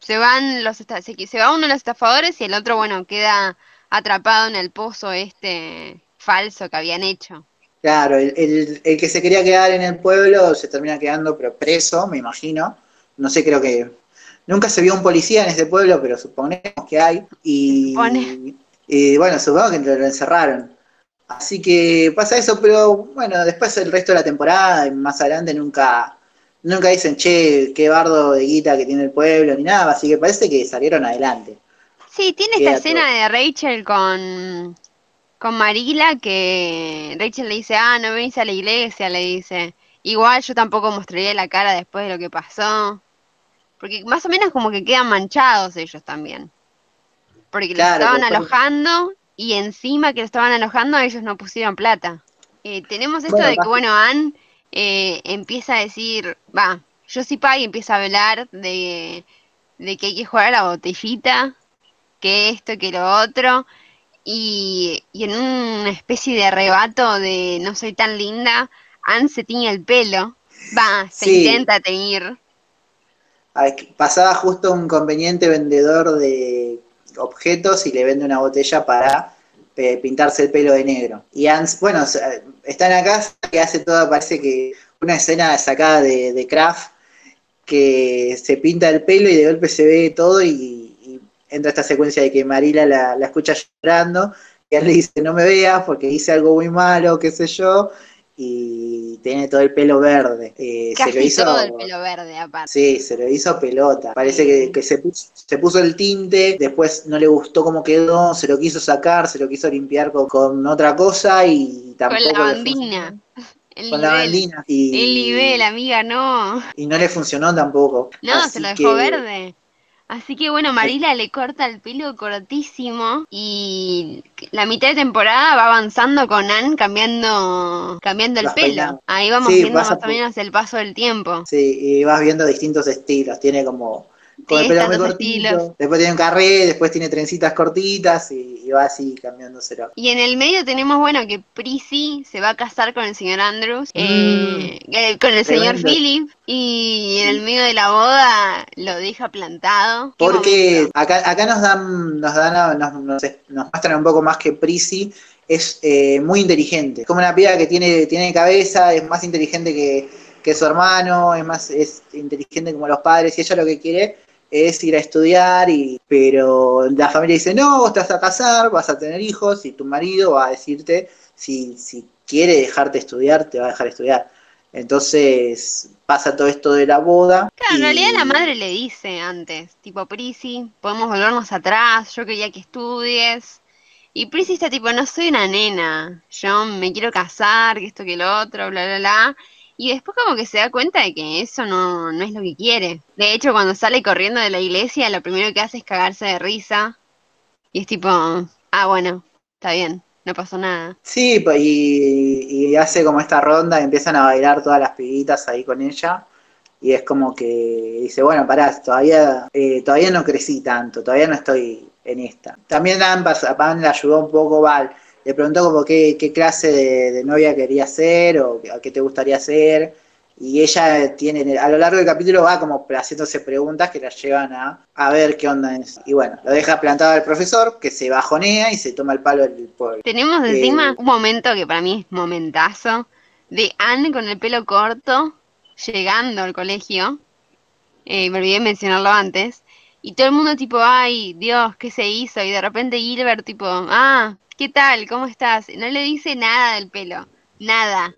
Se van los se, se va uno de los estafadores y el otro, bueno, queda atrapado en el pozo este falso que habían hecho. Claro, el, el- el que se quería quedar en el pueblo se termina quedando, pero preso, me imagino. No sé, creo que nunca se vio un policía en ese pueblo, pero suponemos que hay. Y, y bueno, supongo que lo, lo encerraron. Así que pasa eso, pero bueno, después el resto de la temporada y más adelante nunca, nunca dicen, che, qué bardo de guita que tiene el pueblo, ni nada. Así que parece que salieron adelante. Sí, tiene Queda esta escena de Rachel con, con Marila que Rachel le dice, ah, no venís a la iglesia, le dice. Igual yo tampoco mostraría la cara después de lo que pasó. Porque más o menos como que quedan manchados ellos también. Porque los estaban alojando y encima que lo estaban alojando ellos no pusieron plata. Eh, tenemos esto Bueno, de que, bueno, Ann eh, empieza a decir, va, yo sí pago y empieza a hablar de, de que hay que jugar a la botellita, que esto, que lo otro, y, y en una especie de arrebato de no soy tan linda, Ann se tiñe el pelo, va, se Sí. intenta teñir, pasaba justo un conveniente vendedor de objetos y le vende una botella para eh, pintarse el pelo de negro. Y Ans, bueno, se- está en la casa que hace todo, parece que una escena sacada de, Kraft, que se pinta el pelo y de golpe se ve todo y, y entra esta secuencia de que Marila la, la escucha llorando y él le dice, no me veas porque hice algo muy malo, qué sé yo, y tiene todo el pelo verde. Eh, se lo hizo, todo el pelo verde aparte. Sí, se lo hizo pelota. Parece que, que se, puso, se puso el tinte, después no le gustó cómo quedó, se lo quiso sacar, se lo quiso limpiar con, con otra cosa y tampoco Con la bandina. El Con la bandina. Y, El nivel, amiga, no. y no le funcionó tampoco. No, Así se lo dejó que- verde. Así que bueno, Marila le corta el pelo cortísimo y la mitad de temporada va avanzando con Ann cambiando cambiando el pelo. Ahí vamos Sí, viendo más o menos el paso del tiempo. Sí, y vas viendo distintos estilos. Tiene como con el Sí, pelo están muy dos cortito. estilos. Después tiene un carré, después tiene trencitas cortitas y, y va así cambiándoselo. Y en el medio tenemos, bueno, que Prissy se va a casar con el señor Andrews, eh, eh, con el señor Mm. Philip, y en el medio de la boda lo deja plantado. Porque acá, acá nos dan, nos dan, nos, nos, nos muestran un poco más que Prissy es eh, muy inteligente. Es como una piba que tiene, tiene cabeza, es más inteligente que, que su hermano, es más, es inteligente como los padres, y ella lo que quiere es ir a estudiar, y, pero la familia dice, no, vos te vas a casar, vas a tener hijos, y tu marido va a decirte si, si quiere dejarte estudiar, te va a dejar estudiar. Entonces pasa todo esto de la boda. Claro, en realidad la madre le dice antes, tipo, Prissy, podemos volvernos atrás, yo quería que estudies. Y Prissy está tipo, no soy una nena, yo me quiero casar, que esto que lo otro, bla, bla, bla. Y después como que se da cuenta de que eso no, no es lo que quiere. De hecho, cuando sale corriendo de la iglesia, lo primero que hace es cagarse de risa. Y es tipo, ah, bueno, está bien, no pasó nada. Sí, pues, y, y hace como esta ronda, empiezan a bailar todas las pibitas ahí con ella. Y es como que dice, bueno, pará, todavía, eh, todavía no crecí tanto, todavía no estoy en esta. También pas- Anne le ayudó un poco, Val, le preguntó como qué, qué clase de, de novia quería ser o a qué te gustaría ser. Y ella tiene, a lo largo del capítulo va como haciéndose preguntas que la llevan a, a ver qué onda es. Y bueno, lo deja plantado al profesor, que se bajonea y se toma el palo del por- Tenemos Eh, encima un momento que para mí es momentazo de Anne con el pelo corto llegando al colegio. Eh, me olvidé mencionarlo antes. Y todo el mundo tipo, ay, Dios, ¿qué se hizo? Y de repente Gilbert tipo, ah, ¿qué tal? ¿Cómo estás? No le dice nada del pelo. Nada.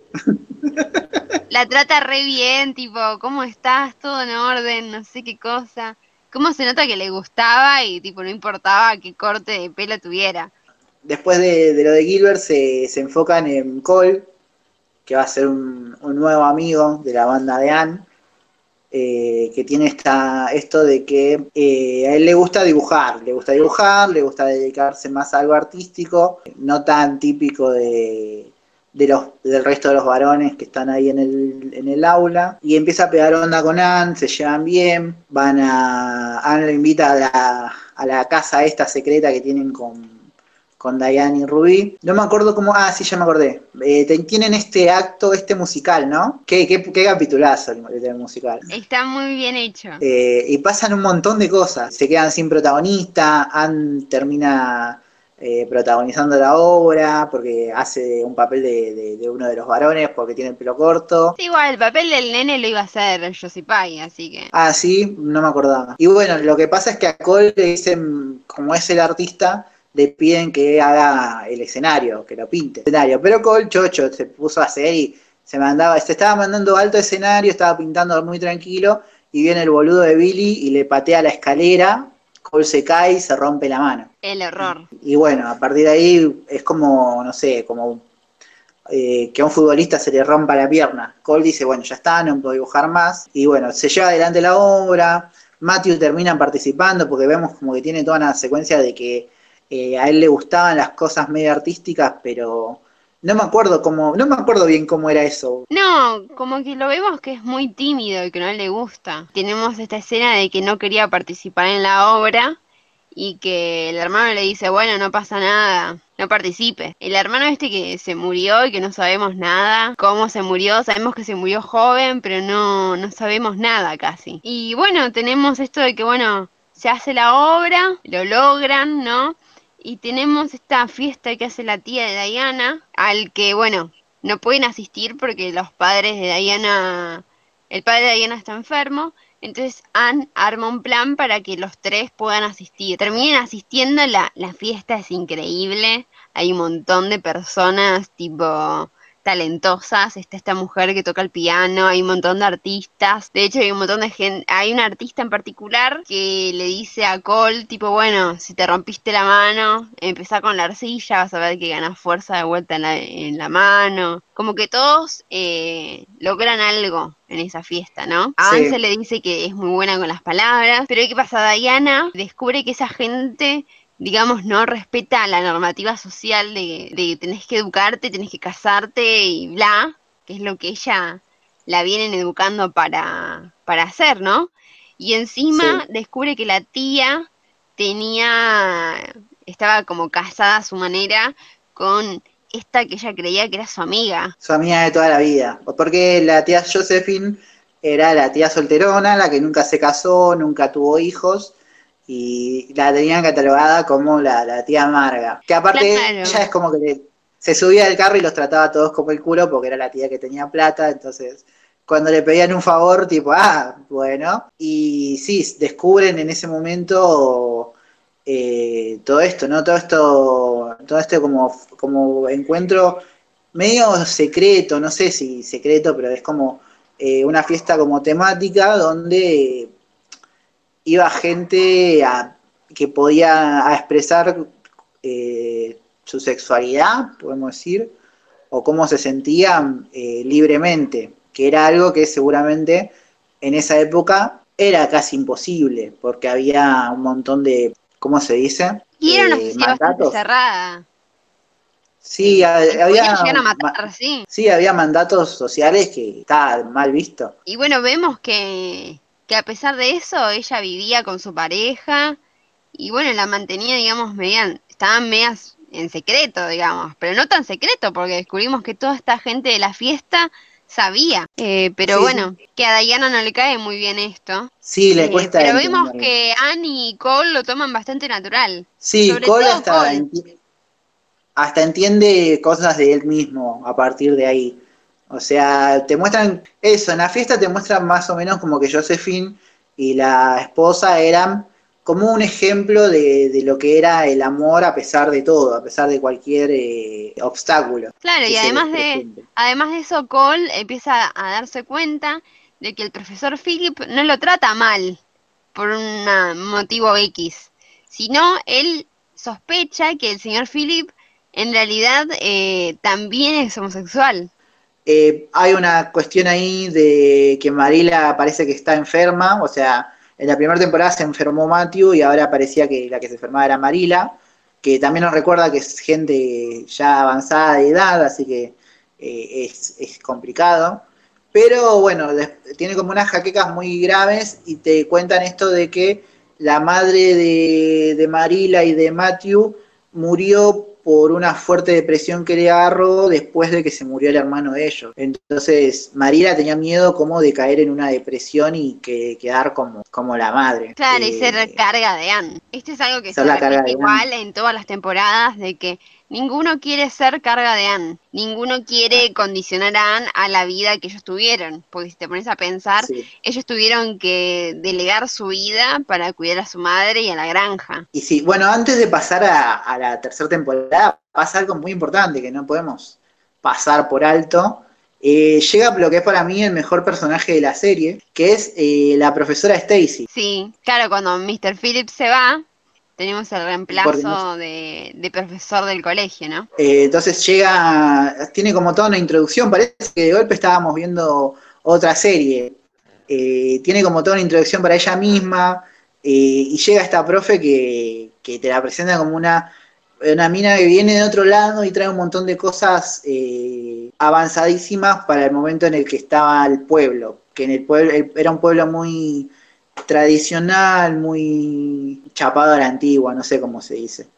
La trata re bien, tipo, ¿cómo estás? Todo en orden, no sé qué cosa. ¿Cómo se nota que le gustaba y tipo no importaba qué corte de pelo tuviera? después de, de lo de Gilbert se, se enfocan en Cole, que va a ser un, un nuevo amigo de la banda de Anne, eh, que tiene esta, esto de que eh, a él le gusta dibujar, le gusta dibujar, le gusta dedicarse más a algo artístico, no tan típico de, de los, del resto de los varones que están ahí en el, en el aula, y empieza a pegar onda con Anne, se llevan bien, van a, Anne lo invita a la, a la casa esta secreta que tienen con con Diane y Rubí. No me acuerdo cómo. Ah, sí, ya me acordé. Eh, tienen este acto, este musical, ¿no? Qué, qué, qué capitulazo el, el musical. Está muy bien hecho. Eh, y pasan un montón de cosas. Se quedan sin protagonista. Anne termina eh, protagonizando la obra porque hace un papel de, de- de uno de los varones porque tiene el pelo corto. Sí, igual, el papel del nene lo iba a hacer Josie Pye, así que. Ah, sí, no me acordaba. Y bueno, lo que pasa es que a Cole le dicen, como es el artista, le piden que haga el escenario, que lo pinte. el Escenario. Pero Cole, chocho, se puso a hacer y se mandaba, se estaba mandando alto escenario, estaba pintando muy tranquilo, y viene el boludo de Billy y le patea la escalera, Cole se cae y se rompe la mano. El error. Y bueno, a partir de ahí es como, no sé, como eh, que a un futbolista se le rompa la pierna. Cole dice, bueno, ya está, no puedo dibujar más. Y bueno, se lleva adelante la obra. Matthew termina participando porque vemos como que tiene toda una secuencia de que a él le gustaban las cosas medio artísticas, pero no me acuerdo cómo, no me acuerdo bien cómo era eso. No, como que lo vemos que es muy tímido y que no le gusta. Tenemos esta escena de que no quería participar en la obra y que el hermano le dice, bueno, no pasa nada, no participe. El hermano este que se murió y que no sabemos nada, cómo se murió, sabemos que se murió joven, pero no, no sabemos nada casi. Y bueno, tenemos esto de que, bueno, se hace la obra, lo logran, ¿no? Y tenemos esta fiesta que hace la tía de Diana, al que, bueno, no pueden asistir porque los padres de Diana, el padre de Diana está enfermo, entonces Anne arma un plan para que los tres puedan asistir. Terminen asistiendo, la, la fiesta es increíble, hay un montón de personas tipo talentosas, está esta mujer que toca el piano, hay un montón de artistas, de hecho hay un montón de gente, hay un artista en particular que le dice a Cole, tipo, bueno, si te rompiste la mano, empezá con la arcilla, vas a ver que ganas fuerza de vuelta en la, en la mano, como que todos eh, logran algo en esa fiesta, ¿no? A Sí. Se le dice que es muy buena con las palabras, pero ¿qué pasa? Diana descubre que esa gente digamos, no respeta la normativa social de, de que tenés que educarte, tenés que casarte y bla, que es lo que ella la vienen educando para, para hacer, ¿no? Y encima descubre que la tía tenía, estaba como casada a su manera con esta que ella creía que era su amiga. Su amiga de toda la vida. Porque la tía Josephine era la tía solterona, la que nunca se casó, nunca tuvo hijos, y la tenían catalogada como la, tía amarga. Que aparte ella es como que se subía del carro y los trataba a todos como el culo porque era la tía que tenía plata, entonces cuando le pedían un favor, tipo, ah, bueno. Y sí, descubren en ese momento eh, todo esto, ¿no? Todo esto, todo este como, como encuentro medio secreto, no sé si secreto, pero es como eh, una fiesta como temática donde iba gente a, que podía expresar eh, su sexualidad, podemos decir, o cómo se sentían libremente que era algo que seguramente en esa época era casi imposible, porque había un montón de, ¿cómo se dice? Y era una eh, bastante cerrada. Sí, había, sí. había mandatos sociales que estaban mal visto. Y bueno, vemos que, que a pesar de eso, ella vivía con su pareja y bueno, la mantenía, digamos, median, estaban medias en secreto, digamos, pero no tan secreto, porque descubrimos que toda esta gente de la fiesta sabía. Eh, pero bueno, que a Diana no le cae muy bien esto. Sí, le eh, cuesta. pero vemos que Annie y Cole lo toman bastante natural. Sí, Cole hasta, hasta entiende cosas de él mismo a partir de ahí. O sea, te muestran eso, en la fiesta te muestran más o menos como que Josephine y la esposa eran como un ejemplo de, lo que era el amor a pesar de todo, a pesar de cualquier eh, obstáculo. Claro, y además de, además de eso, Cole empieza a darse cuenta de que el profesor Philip no lo trata mal por un motivo X, sino él sospecha que el señor Philip en realidad eh, también es homosexual. Eh, hay una cuestión ahí de que Marila parece que está enferma, o sea, en la primera temporada se enfermó Matthew y ahora parecía que la que se enfermaba era Marila, que también nos recuerda que es gente ya avanzada de edad, así que eh, es, complicado. Pero bueno, tiene como unas jaquecas muy graves y te cuentan esto de que la madre de, de Marila y de Matthew murió por una fuerte depresión que le agarró después de que se murió el hermano de ellos. Entonces, Marila tenía miedo como de caer en una depresión y que quedar como, como la madre. Claro, y ser eh, carga de Anne. Esto es algo que se repite igual en todas las temporadas, de que Ninguno quiere ser carga de Anne, ninguno quiere ah. condicionar a Anne a la vida que ellos tuvieron, porque si te pones a pensar, ellos tuvieron que delegar su vida para cuidar a su madre y a la granja. Y sí, bueno, antes de pasar a, la tercera temporada, pasa algo muy importante que no podemos pasar por alto. Eh, llega lo que es para mí el mejor personaje de la serie, que es eh, la profesora Stacy. Sí, claro, cuando Mr. Phillips se va, tenemos el reemplazo de, profesor del colegio, ¿no? Eh, entonces llega, tiene como toda una introducción, parece que de golpe estábamos viendo otra serie. Eh, tiene como toda una introducción para ella misma eh, y llega esta profe que, te la presenta como una, una mina que viene de otro lado y trae un montón de cosas avanzadísimas para el momento en el que estaba el pueblo, que en el pueblo era un pueblo muy tradicional, muy chapado a la antigua, no sé cómo se dice.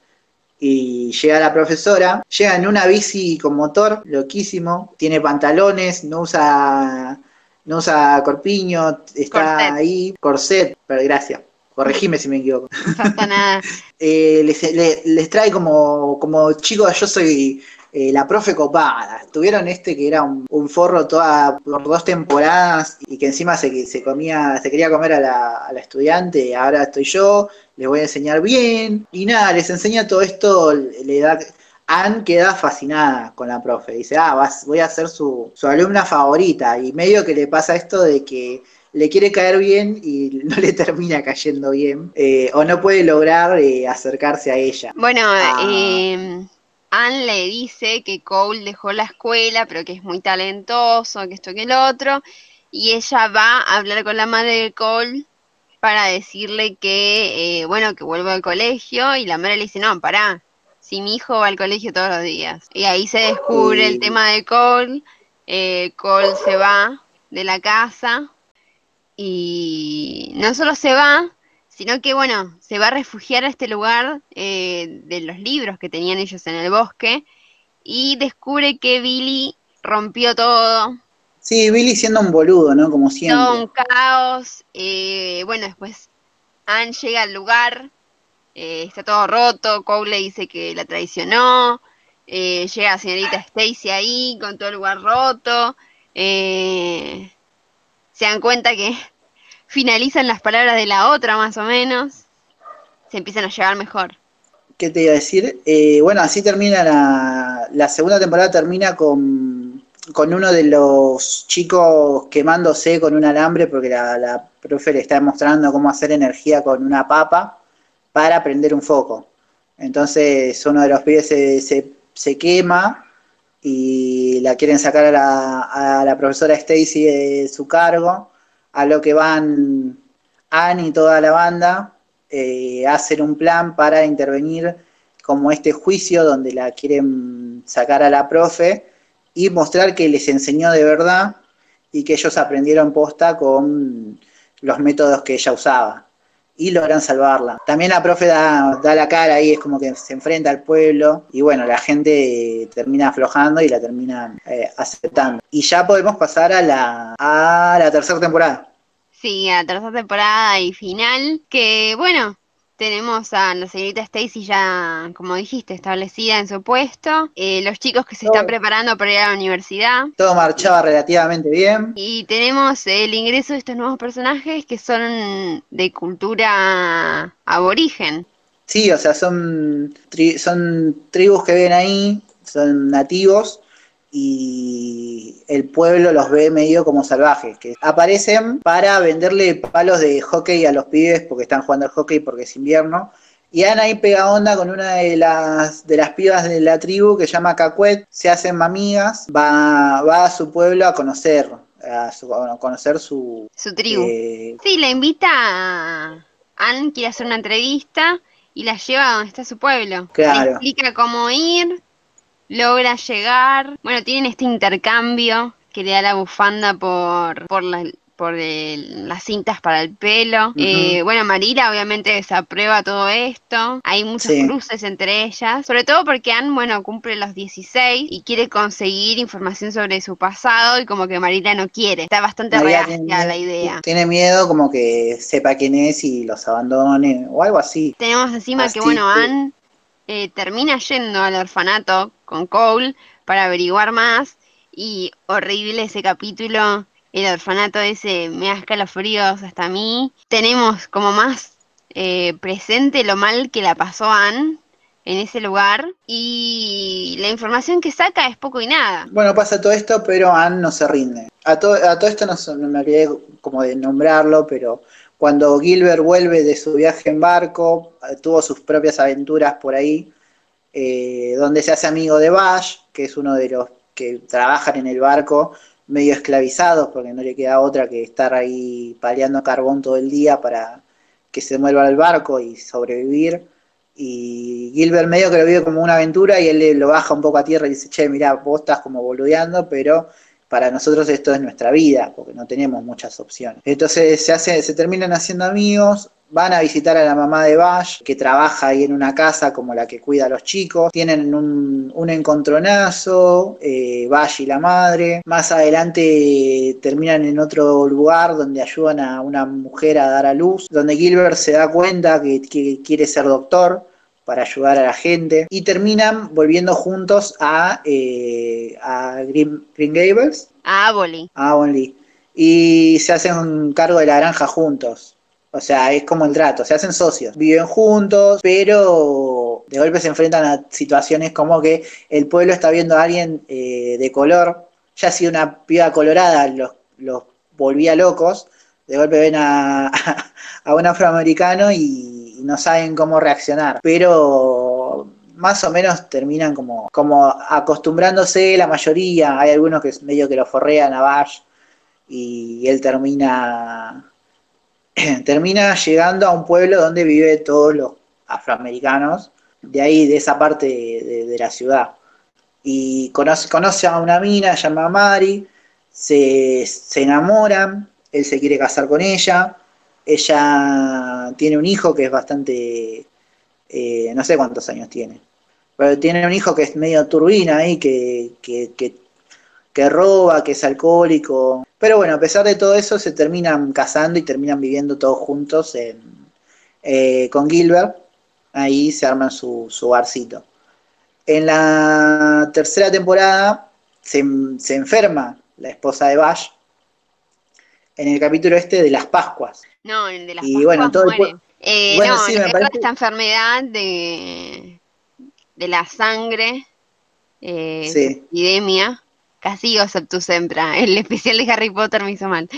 Y llega la profesora, llega en una bici con motor, loquísimo, tiene pantalones, no usa, no usa corpiño, está ahí, corset, pero gracias. Corregime si me equivoco. No nada. Eh, les, les, trae como, como chicos, yo soy eh, la profe copada. Tuvieron este que era un, forro toda por dos temporadas y que encima se, se comía, se quería comer a la, a la estudiante, ahora estoy yo, les voy a enseñar bien. Y nada, les enseña todo esto, le da. Anne queda fascinada con la profe. Dice, ah, vas, voy a ser su, su alumna favorita. Y medio que le pasa esto de que le quiere caer bien y no le termina cayendo bien. Eh, o no puede lograr eh, acercarse a ella. Bueno, eh, Anne le dice que Cole dejó la escuela, pero que es muy talentoso, que esto que el otro, y ella va a hablar con la madre de Cole para decirle que, eh, bueno, que vuelva al colegio, y la madre le dice, no, pará, si mi hijo va al colegio todos los días. Y ahí se descubre el tema de Cole, eh, Cole se va de la casa, Y no solo se va, sino que, bueno, se va a refugiar a este lugar eh, de los libros que tenían ellos en el bosque y descubre que Billy rompió todo. Sí, Billy siendo un boludo, ¿no? Como siempre. Todo un caos. eh, bueno, después Anne llega al lugar, eh, está todo roto, Cole le dice que la traicionó, llega la señorita Stacy ahí con todo el lugar roto. se dan cuenta que finalizan las palabras de la otra más o menos. Se empiezan a llevar mejor. ¿Qué te iba a decir? Eh, bueno, así termina la, la segunda temporada, termina con, con uno de los chicos quemándose con un alambre porque la, la profe le está mostrando cómo hacer energía con una papa para prender un foco. Entonces uno de los pibes se, se, se quema y la quieren sacar a la, a la profesora Stacy de su cargo, a lo que van Anne y toda la banda eh, hacen un plan para intervenir como este juicio donde la quieren sacar a la profe y mostrar que les enseñó de verdad y que ellos aprendieron posta con los métodos que ella usaba y logran salvarla. También la profe da, la cara ahí, es como que se enfrenta al pueblo y bueno, la gente eh, termina aflojando y la termina eh, aceptando. Y ya podemos pasar a la, a la tercera temporada. Sí, a la tercera temporada y final, que bueno, tenemos a la señorita Stacy ya, como dijiste, establecida en su puesto, eh, los chicos que se están preparando para ir a la universidad, Todo marchaba relativamente bien. y tenemos el ingreso de estos nuevos personajes que son de cultura aborigen. Sí, o sea, son, tri- son tribus que viven ahí, son nativos y el pueblo los ve medio como salvajes, que aparecen para venderle palos de hockey a los pibes porque están jugando al hockey porque es invierno. Y Ana ahí pega onda con una de las, de las pibas de la tribu que se llama Cacuet, se hacen mamigas, va, va a su pueblo a conocer, a, su- a conocer su... Su tribu. eh, Sí, la invita a Anne, quiere hacer una entrevista y la lleva a donde está su pueblo. Claro. Le explica cómo ir, logra llegar. Bueno, tienen este intercambio que le da la bufanda por, por, la- por el- las cintas para el pelo. Eh, bueno, Marila obviamente desaprueba todo esto. Hay muchos Sí. cruces entre ellas. Sobre todo porque Anne, bueno, cumple los 16 y quiere conseguir información sobre su pasado y como que Marila no quiere. Está bastante reacia la idea. Tiene miedo como que sepa quién es y los abandone o algo así. Tenemos encima Así que, bueno, Anne eh, termina yendo al orfanato con Cole para averiguar más y horrible ese capítulo, el orfanato ese me da escalofríos hasta a mí. Tenemos como más eh, presente lo mal que la pasó Anne en ese lugar y la información que saca es poco y nada. Bueno, pasa todo esto, pero Anne no se rinde. A, to- a todo esto no, no me olvidé como de nombrarlo, pero cuando Gilbert vuelve de su viaje en barco, eh, tuvo sus propias aventuras por ahí, eh, donde se hace amigo de Bash, que es uno de los que trabajan en el barco, medio esclavizados, porque no le queda otra que estar ahí paleando carbón todo el día para que se mueva el barco y sobrevivir. Y Gilbert medio que lo vive como una aventura y él lo baja un poco a tierra y dice, che, mirá, vos estás como boludeando, pero para nosotros esto es nuestra vida, porque no tenemos muchas opciones. Entonces se, hace, se terminan haciendo amigos, van a visitar a la mamá de Bash, que trabaja ahí en una casa como la que cuida a los chicos, tienen un, un encontronazo, eh, Bash y la madre, más adelante terminan en otro lugar donde ayudan a una mujer a dar a luz, donde Gilbert se da cuenta que, que quiere ser doctor para ayudar a la gente. Y terminan volviendo juntos a, eh, a Green, Green Gables, A Aboli. a Avonlea, y se hacen cargo de la granja juntos. O sea, es como el trato, se hacen socios, viven juntos, pero de golpe se enfrentan a situaciones como que el pueblo está viendo a alguien eh, de color, ya si una piba colorada los, los volvía locos, de golpe ven a, a un afroamericano y no saben cómo reaccionar. Pero más o menos terminan como, como acostumbrándose la mayoría. Hay algunos que medio que lo forrean a Bash y él termina termina llegando a un pueblo donde vive todos los afroamericanos, de ahí, de esa parte de, la ciudad. Y conoce, conoce a una mina, se llama Mari, se, se enamoran, él se quiere casar con ella, ella tiene un hijo que es bastante, eh, no sé cuántos años tiene, pero tiene un hijo que es medio turbina ahí, que, que, que, que roba, que es alcohólico. Pero bueno, a pesar de todo eso, se terminan casando y terminan viviendo todos juntos en, eh, con Gilbert. Ahí se arman su, su barcito. En la tercera temporada se, se enferma la esposa de Bash en el capítulo este de las Pascuas. No, el de las Y Pascuas bueno, todo muere. Eh, Bueno, no, sí, me parece- esta enfermedad de, de la sangre, eh, Sí. epidemia, casi digo septusempra, el especial de Harry Potter me hizo mal.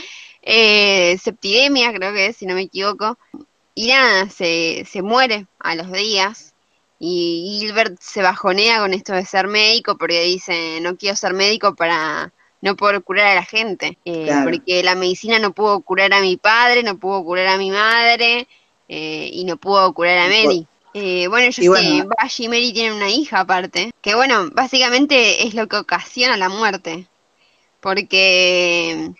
Eh, septidemia, creo que es, si no me equivoco. Y nada, se, se muere a los días. Y Gilbert se bajonea con esto de ser médico porque dice, no quiero ser médico para no poder curar a la gente. Eh, Claro. Porque la medicina no pudo curar a mi padre, no pudo curar a mi madre eh, y no pudo curar a Mary. Eh, bueno, yo y sé, bueno. Bash y Mary tienen una hija aparte, que bueno, básicamente es lo que ocasiona la muerte. Porque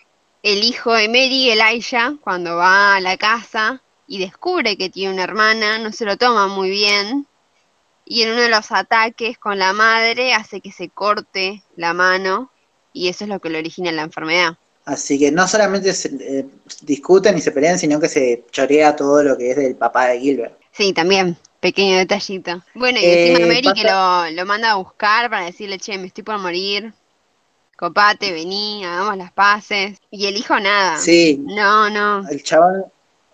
el hijo de Mary, Elijah, cuando va a la casa y descubre que tiene una hermana, no se lo toma muy bien. Y en uno de los ataques con la madre hace que se corte la mano y eso es lo que le origina la enfermedad. Así que no solamente se eh, discuten y se pelean, sino que se chorea todo lo que es del papá de Gilbert. Sí, también, pequeño detallito. Bueno, y Eh, encima Mary que lo, lo manda a buscar para decirle, che, me estoy por morir, copate, vení, hagamos las paces. Y el hijo nada. Sí, No, no. el chabón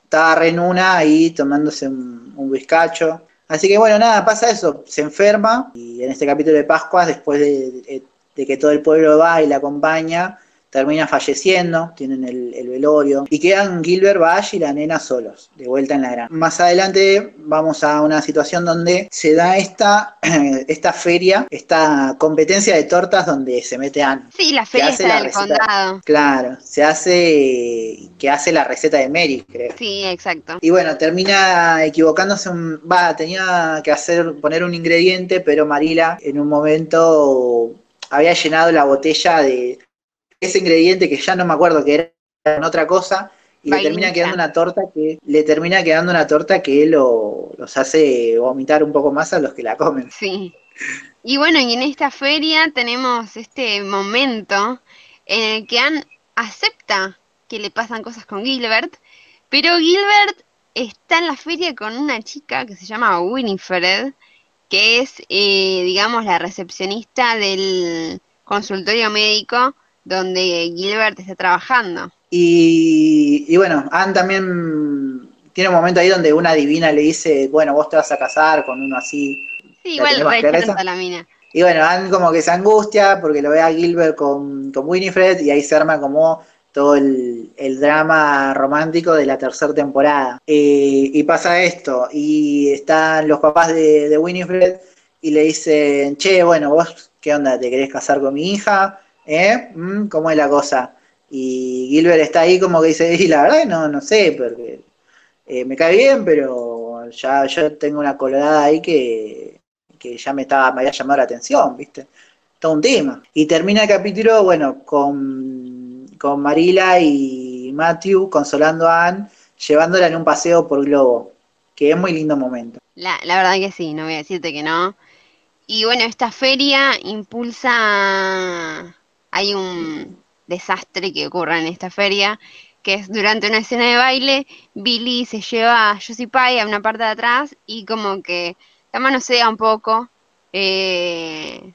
estaba re en una ahí tomándose un, un whiskacho. Así que bueno, nada, pasa eso, se enferma y en este capítulo de Pascuas, después de, de- de que todo el pueblo va y la acompaña, termina falleciendo, tienen el, el velorio y quedan Gilbert, Bash y la nena solos, de vuelta en la granja. Más adelante vamos a una situación donde se da esta, esta feria, esta competencia de tortas donde se mete Anne. Sí, la feria hace está la del receta. condado. Claro, se hace que hace la receta de Mary, creo. Sí, exacto. Y bueno, termina equivocándose, un- va, tenía que hacer, poner un ingrediente, pero Marila en un momento había llenado la botella de ese ingrediente que ya no me acuerdo que era en otra cosa, y le termina quedando una torta que, le termina quedando una torta que lo- los hace vomitar un poco más a los que la comen. Sí. Y bueno, y en esta feria tenemos este momento en el que Anne acepta que le pasan cosas con Gilbert, pero Gilbert está en la feria con una chica que se llama Winifred, que es, eh, digamos, la recepcionista del consultorio médico donde Gilbert está trabajando. Y, y bueno, Anne también tiene un momento ahí donde una divina le dice, bueno, vos te vas a casar con uno así. Sí, ¿La igual tenemos re clara chanta esa? la mina. Y bueno, Anne como que se angustia porque lo ve a Gilbert con, con Winifred y ahí se arma como todo el, drama romántico de la tercera temporada. Eh, y pasa esto, y están los papás de, de Winifred y le dicen, che, bueno, vos, ¿qué onda? ¿Te querés casar con mi hija? ¿Eh? ¿Mm? ¿Cómo es la cosa? Y Gilbert está ahí como que dice, y la verdad no, no sé, porque eh, me cae bien, pero ya yo tengo una colorada ahí que, que ya me estaba, me había llamado la atención, ¿viste? Todo un tema. Y termina el capítulo, bueno, con, con Marila y Matthew consolando a Anne, llevándola en un paseo por globo, que es muy lindo momento. La, la verdad que sí, no voy a decirte que no. Y bueno, esta feria impulsa... Hay un desastre que ocurre en esta feria, que es durante una escena de baile, Billy se lleva a Josie Pye a una parte de atrás y como que la manosea un poco eh,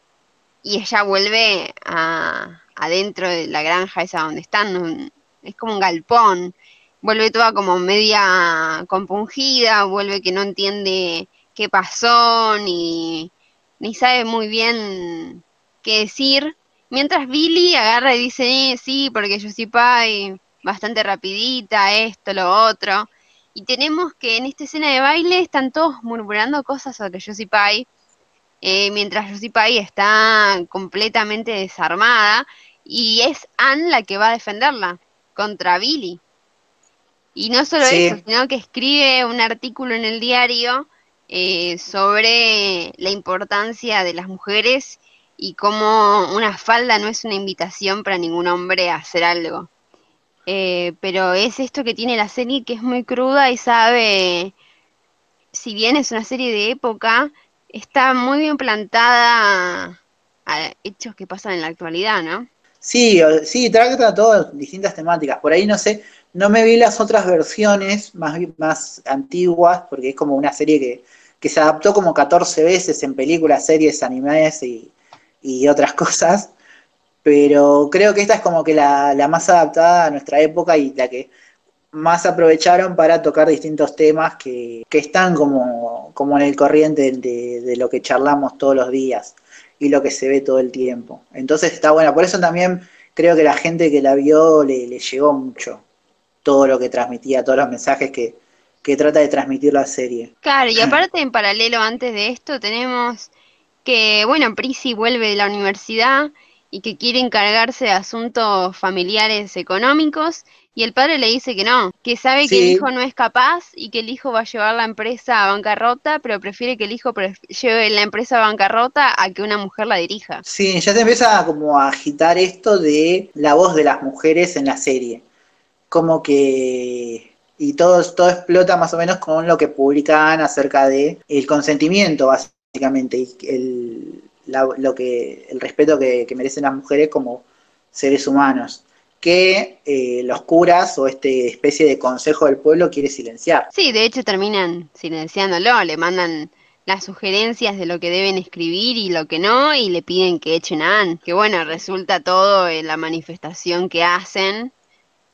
y ella vuelve a, adentro de la granja esa donde están, es como un galpón, vuelve toda como media compungida, vuelve que no entiende qué pasó, ni, ni sabe muy bien qué decir. Mientras Billy agarra y dice, "Eh, sí, porque yo soy bastante rapidita, esto, lo otro. Y tenemos que en esta escena de baile están todos murmurando cosas sobre Josie Pie, eh, mientras Josie Pie está completamente desarmada y es Anne la que va a defenderla contra Billy. Y no solo Sí. eso, sino que escribe un artículo en el diario eh, sobre la importancia de las mujeres y cómo una falda no es una invitación para ningún hombre a hacer algo. Eh, pero es esto que tiene la serie que es muy cruda y sabe, si bien es una serie de época, está muy bien plantada a hechos que pasan en la actualidad, ¿no? Sí, sí, trata todas distintas temáticas. Por ahí no sé, no me vi las otras versiones más, más antiguas, porque es como una serie que, que se adaptó como 14 veces en películas, series, animes y, y otras cosas. Pero creo que esta es como que la, la más adaptada a nuestra época y la que más aprovecharon para tocar distintos temas que, que están como, como en el corriente de, de lo que charlamos todos los días y lo que se ve todo el tiempo. Entonces está bueno, por eso también creo que la gente que la vio le, le llegó mucho todo lo que transmitía, todos los mensajes que, que trata de transmitir la serie. Claro, y aparte en paralelo antes de esto tenemos que, bueno, Prissy vuelve de la universidad y que quiere encargarse de asuntos familiares económicos y el padre le dice que no, que sabe que el hijo no es capaz y que el hijo va a llevar la empresa a bancarrota, pero prefiere que el hijo lleve la empresa a bancarrota a que una mujer la dirija. Sí, ya se empieza como a agitar esto de la voz de las mujeres en la serie. Como que... Y todo, todo explota más o menos con lo que publican acerca de el consentimiento, básicamente, y el, la- lo que, el respeto que, que merecen las mujeres como seres humanos, que eh, los curas o este especie de consejo del pueblo quiere silenciar. Sí, de hecho terminan silenciándolo, le mandan las sugerencias de lo que deben escribir y lo que no, y le piden que echen a Anne. Que bueno, resulta todo en la manifestación que hacen,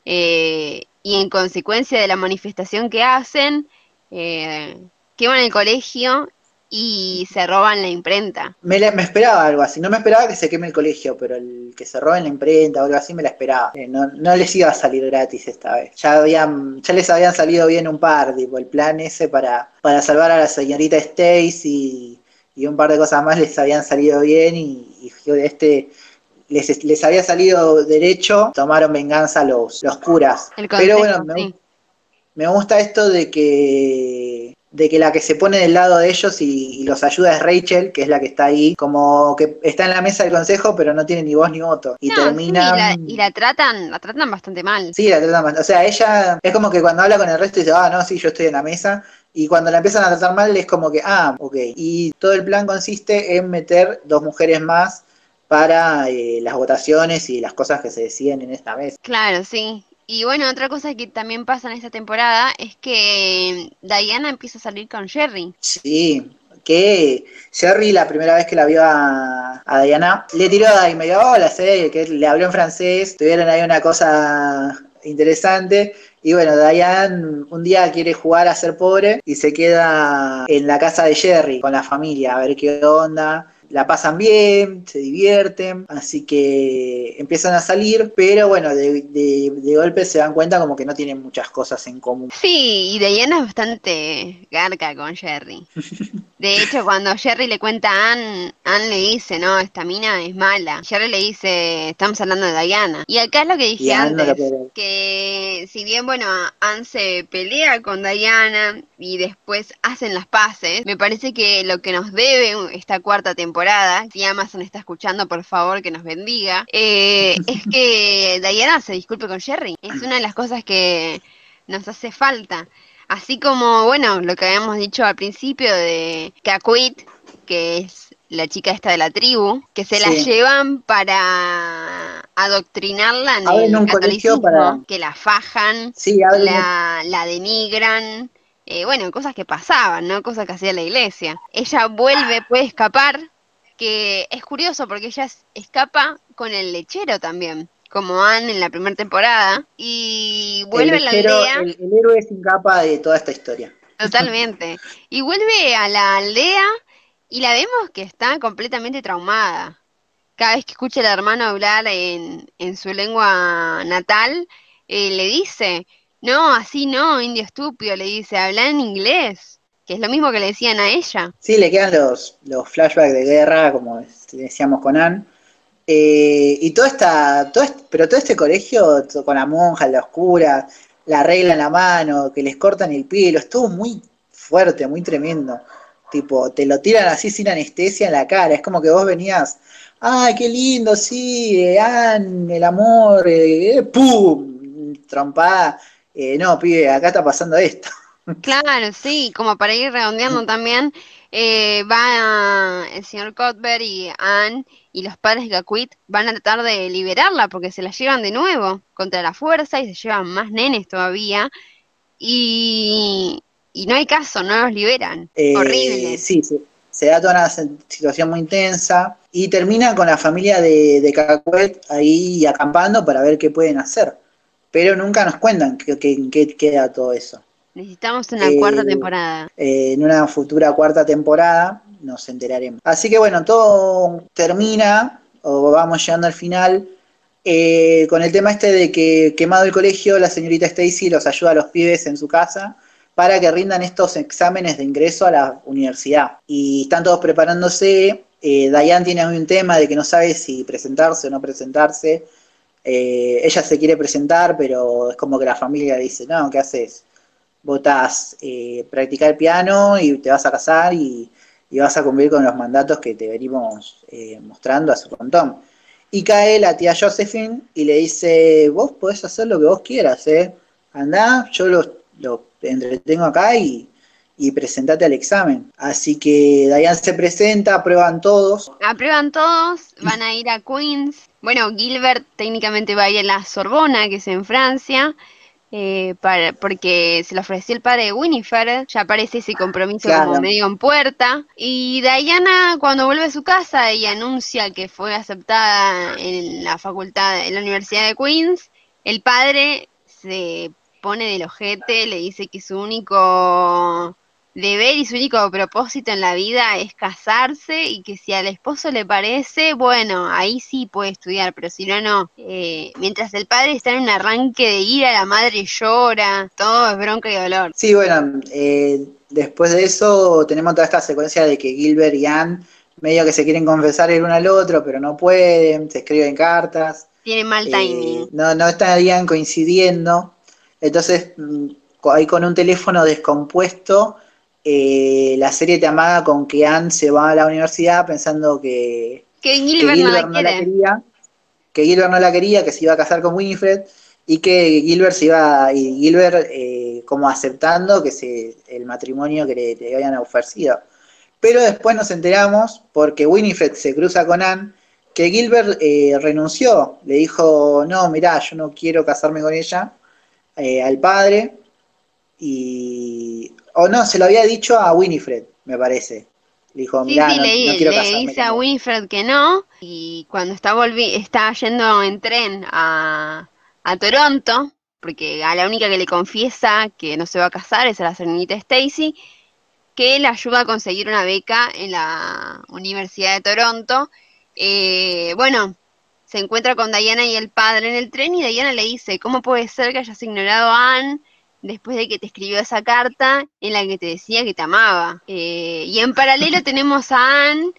eh, y en consecuencia de la manifestación que hacen, eh, queman el colegio y se roban la imprenta. Me, la- me esperaba algo así, no me esperaba que se queme el colegio, pero el que se roben la imprenta o algo así me la esperaba. Eh, no, no les iba a salir gratis esta vez. Ya habían, ya les habían salido bien un par, tipo el plan ese para, para salvar a la señorita Stacy y un par de cosas más les habían salido bien y, y este les, les había salido derecho, tomaron venganza los, los curas. Pero bueno, me, sí. me gusta esto de que de que la que se pone del lado de ellos y, y los ayuda es Rachel, que es la que está ahí, como que está en la mesa del consejo, pero no tiene ni voz ni voto. Y No, sí, termina. y, la, y la tratan, la tratan bastante mal. Sí, la tratan mal. O sea, ella es como que cuando habla con el resto dice, ah, no, sí, yo estoy en la mesa. Y cuando la empiezan a tratar mal es como que, ah, ok. Y todo el plan consiste en meter dos mujeres más para eh, las votaciones y las cosas que se deciden en esta mesa. Claro, sí. Y bueno, otra cosa que también pasa en esta temporada es que Diana empieza a salir con Jerry. Sí, que Jerry la primera vez que la vio a, Diana le tiró ahí medio hola, sé, que le habló en francés, tuvieron ahí una cosa interesante. Y bueno, Diane un día quiere jugar a ser pobre y se queda en la casa de Jerry con la familia a ver qué onda. La pasan bien, se divierten, así que empiezan a salir, pero bueno, de, de- de golpe se dan cuenta como que no tienen muchas cosas en común. Sí, y Diana es bastante garca con Jerry. De hecho, cuando Jerry le cuenta a Anne, Anne le dice, no, esta mina es mala. Jerry le dice, estamos hablando de Diana. Y acá es lo que dije no antes, que si bien, bueno, Anne se pelea con Diana y después hacen las paces, me parece que lo que nos debe esta cuarta temporada, si Amazon está escuchando, por favor, que nos bendiga, eh, es que Diana se disculpe con Jerry. Es una de las cosas que nos hace falta. Así como, bueno, lo que habíamos dicho al principio de Kakuit, que es la chica esta de la tribu, que se la llevan para adoctrinarla en Abren el un colegio catolicismo, para- que la fajan, Sí, la, la denigran, eh, bueno, cosas que pasaban, ¿no? Cosas que hacía la iglesia. Ella vuelve, puede escapar, que es curioso porque ella es- escapa con el lechero también, como Anne en la primera temporada, y vuelve el, a la aldea. el- el héroe sin capa de toda esta historia. Totalmente. Y vuelve a la aldea y la vemos que está completamente traumada. Cada vez que escucha al hermano hablar en, en su lengua natal, eh, le dice, no, así no, indio estúpido, le dice, habla en inglés, que es lo mismo que le decían a ella. Sí, le quedan los, los flashbacks de guerra, como decíamos con Anne. Eh, y todo esta, todo este- pero todo este colegio con la monja, la oscura, la regla en la mano, que les cortan el pelo, estuvo muy fuerte, muy tremendo. Tipo, te lo tiran así sin anestesia en la cara. Es como que vos venías, ay, qué lindo, sí, eh, Anne, el amor, eh, eh, ¡pum! trompada, no, pibe, acá está pasando esto. Claro, sí, como para ir redondeando también, va el señor Cuthbert y Anne y los padres de Gaquit van a tratar de liberarla porque se la llevan de nuevo contra la fuerza y se llevan más nenes todavía y, y no hay caso, no los liberan. Eh, Horrible. Sí, sí, se da toda una situación muy intensa y termina con la familia de, de ahí acampando para ver qué pueden hacer. Pero nunca nos cuentan qué qué- qué queda todo eso. Necesitamos una Eh, cuarta temporada. Eh, en una futura cuarta temporada nos enteraremos. Así que bueno, todo termina, o vamos llegando al final, eh, con el tema este de que quemado el colegio, la señorita Stacy los ayuda a los pibes en su casa para que rindan estos exámenes de ingreso a la universidad. Y están todos preparándose. Eh, Diane tiene un tema de que no sabe si presentarse o no presentarse. Eh, ella se quiere presentar, pero es como que la familia dice, no, ¿qué haces? Votás eh, practicar piano y te vas a casar y, y vas a cumplir con los mandatos que te venimos eh, mostrando hace un montón. Y cae la tía Josephine y le dice, vos podés hacer lo que vos quieras, ¿eh? Andá, yo lo, lo entretengo acá y, y presentate al examen. Así que Diane se presenta, aprueban todos. Aprueban todos, van a ir a Queens. Bueno, Gilbert técnicamente va a ir a la Sorbona, que es en Francia, eh, para, porque se le ofreció el padre de Winifred, ya aparece ese compromiso Claro. como medio en puerta. Y Diana, cuando vuelve a su casa y anuncia que fue aceptada en la facultad, en la Universidad de Queens, el padre se pone del ojete, le dice que su único deber y su único propósito en la vida es casarse y que si al esposo le parece, bueno, ahí sí puede estudiar, pero si no, no. Eh, mientras el padre está en un arranque de ira, la madre llora, todo es bronca y dolor. Sí, bueno, eh, después de eso tenemos toda esta secuencia de que Gilbert y Anne medio que se quieren confesar el uno al otro, pero no pueden, se escriben cartas. Tiene mal Eh, timing. no, no estarían coincidiendo. Entonces, mm, ahí con un teléfono descompuesto, eh, la serie te amaga con que Anne se va a la universidad pensando que, que que Gilbert, no la Gilbert no la quería, que Gilbert no la quería, que se iba a casar con Winifred y que Gilbert se iba, y Gilbert eh, como aceptando que se, el matrimonio que le, le habían ofrecido. Pero después nos enteramos, porque Winifred se cruza con Anne, que Gilbert eh, renunció, le dijo, no, mirá, yo no quiero casarme con ella, eh, al padre, y... O no, se lo había dicho a Winifred, me parece. Le dijo, Sí, mirá, sí, no, le, no quiero le casarme dice a con vos". Winfred que no, y cuando está volvi está yendo en tren a, a Toronto, porque a la única que le confiesa que no se va a casar es a la señorita Stacy, que le ayuda a conseguir una beca en la Universidad de Toronto. Eh, bueno, se encuentra con Diana y el padre en el tren y Diana le dice, ¿cómo puede ser que hayas ignorado a Anne después de que te escribió esa carta en la que te decía que te amaba? Eh, y en paralelo tenemos a Anne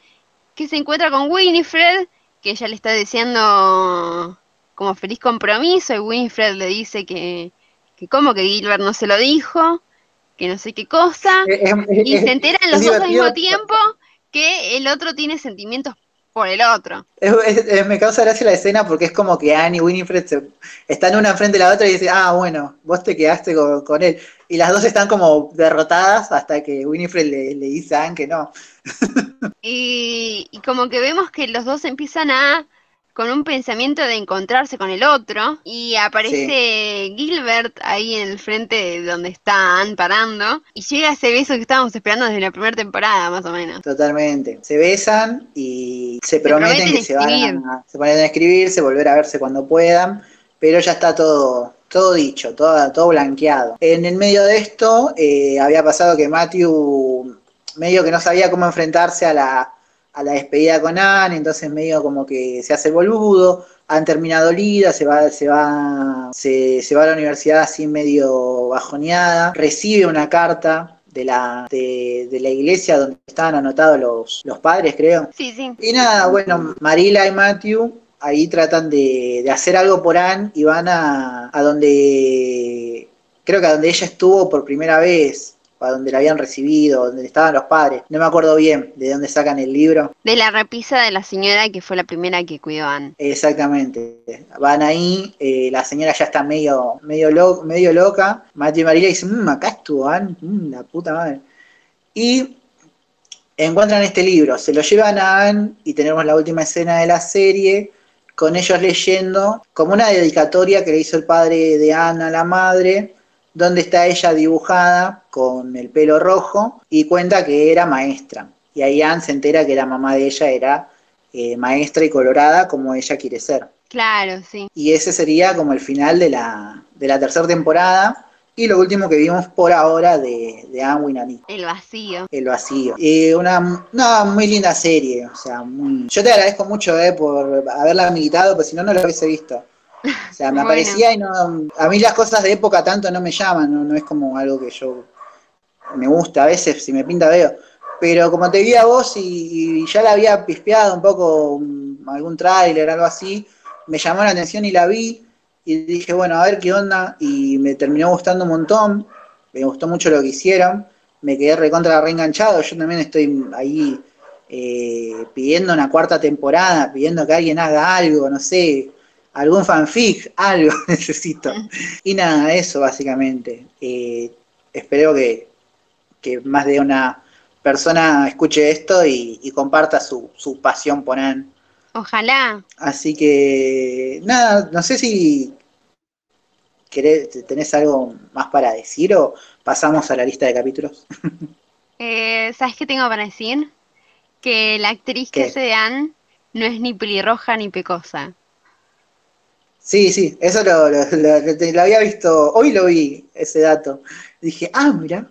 que se encuentra con Winifred, que ella le está deseando como feliz compromiso y Winifred le dice que, que como que Gilbert no se lo dijo, que no sé qué cosa. Es- es- Y se enteran es los dos al mismo tiempo que el otro tiene sentimientos por el otro. Es- me causa gracia la escena porque es como que Anne y Winifred se- están una frente a la otra y dicen, ah, bueno, vos te quedaste con, con él. Y las dos están como derrotadas hasta que Winifred le, le dice a Anne que no. Y, y como que vemos que los dos empiezan a con un pensamiento de encontrarse con el otro y aparece Gilbert ahí en el frente de donde está Anne parando y llega ese beso que estábamos esperando desde la primera temporada más o menos. Totalmente. Se besan y se prometen prometen que se van a, se ponen a escribirse, volver a verse cuando puedan, pero ya está todo, todo dicho, todo, todo blanqueado. En el medio de esto eh, había pasado que Matthew medio que no sabía cómo enfrentarse a la, a la despedida con Anne, entonces medio como que se hace el boludo, han terminado Lida, se va, se va, se, se va a la universidad así medio bajoneada, recibe una carta de la, de, de la iglesia donde estaban anotados los, los padres, creo. Sí, sí. Y nada, bueno, Marila y Matthew ahí tratan de, de hacer algo por Anne y van a, a donde, creo que a donde ella estuvo por primera vez para donde la habían recibido, donde estaban los padres. No me acuerdo bien de dónde sacan el libro. De la repisa de la señora que fue la primera que cuidó a Anne. Exactamente. Van ahí, eh, la señora ya está medio, medio, lo- medio loca. Matthew y María dicen, mmm, acá estuvo Anne, mm, la puta madre. Y encuentran este libro, se lo llevan a Anne y tenemos la última escena de la serie con ellos leyendo como una dedicatoria que le hizo el padre de Anne a la madre, donde está ella dibujada con el pelo rojo y cuenta que era maestra. Y ahí Anne se entera que la mamá de ella era eh, maestra y colorada como ella quiere ser. Claro, sí. Y ese sería como el final de la, de la tercera temporada y lo último que vimos por ahora de, de Anne Winani. El vacío. El vacío. Eh, una, una muy linda serie. O sea, muy- yo te agradezco mucho eh, por haberla militado, porque si no, no lo hubiese visto. O sea, me Bueno. aparecía y no. A mí las cosas de época tanto no me llaman, no, no es como algo que yo me gusta. A veces, si me pinta, veo. Pero como te vi a vos y, y ya la había pispeado un poco, mm, algún tráiler, algo así, me llamó la atención y la vi. Y dije, bueno, a ver qué onda. Y me terminó gustando un montón. Me gustó mucho lo que hicieron. Me quedé recontra reenganchado. Yo también estoy ahí eh, pidiendo una cuarta temporada, pidiendo que alguien haga algo, no sé, algún fanfic, algo necesito. Y nada, eso básicamente. Eh, espero que, que más de una persona escuche esto y, y comparta su, su pasión por Anne. Ojalá. Así que, nada, no sé si querés, tenés algo más para decir o pasamos a la lista de capítulos. Eh, ¿Sabes qué tengo para decir? Que la actriz que ¿Qué? hace de Anne no es ni pelirroja ni pecosa. Sí, sí, eso lo, lo- lo- lo- lo había visto, hoy lo vi, ese dato. Dije, ah, mira,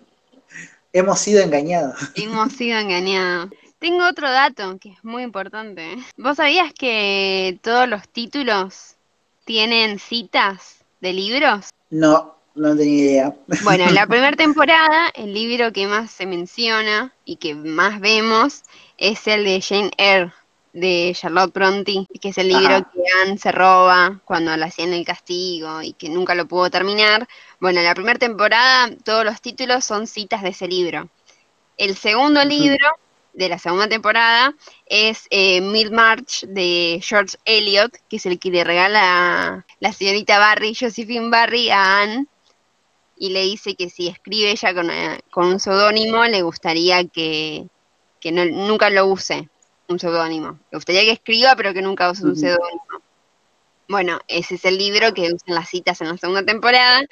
hemos sido engañados. Hemos sido engañados. Tengo otro dato que es muy importante. ¿Vos sabías que todos los títulos tienen citas de libros? No, no tenía idea. Bueno, en la primera temporada, el libro que más se menciona y que más vemos es el de Jane Eyre, de Charlotte Bronte, que es el libro Ajá. que Anne se roba cuando le hacían el castigo y que nunca lo pudo terminar. Bueno, en la primera temporada todos los títulos son citas de ese libro. El segundo libro de la segunda temporada es eh, Mid-March de George Eliot, que es el que le regala la señorita Barry, Josephine Barry, a Anne y le dice que si escribe ella con, eh, con un seudónimo, le gustaría que, que no- nunca lo use, un seudónimo. Le gustaría que escriba, pero que nunca use un seudónimo. Bueno, ese es el libro que usan las citas en la segunda temporada.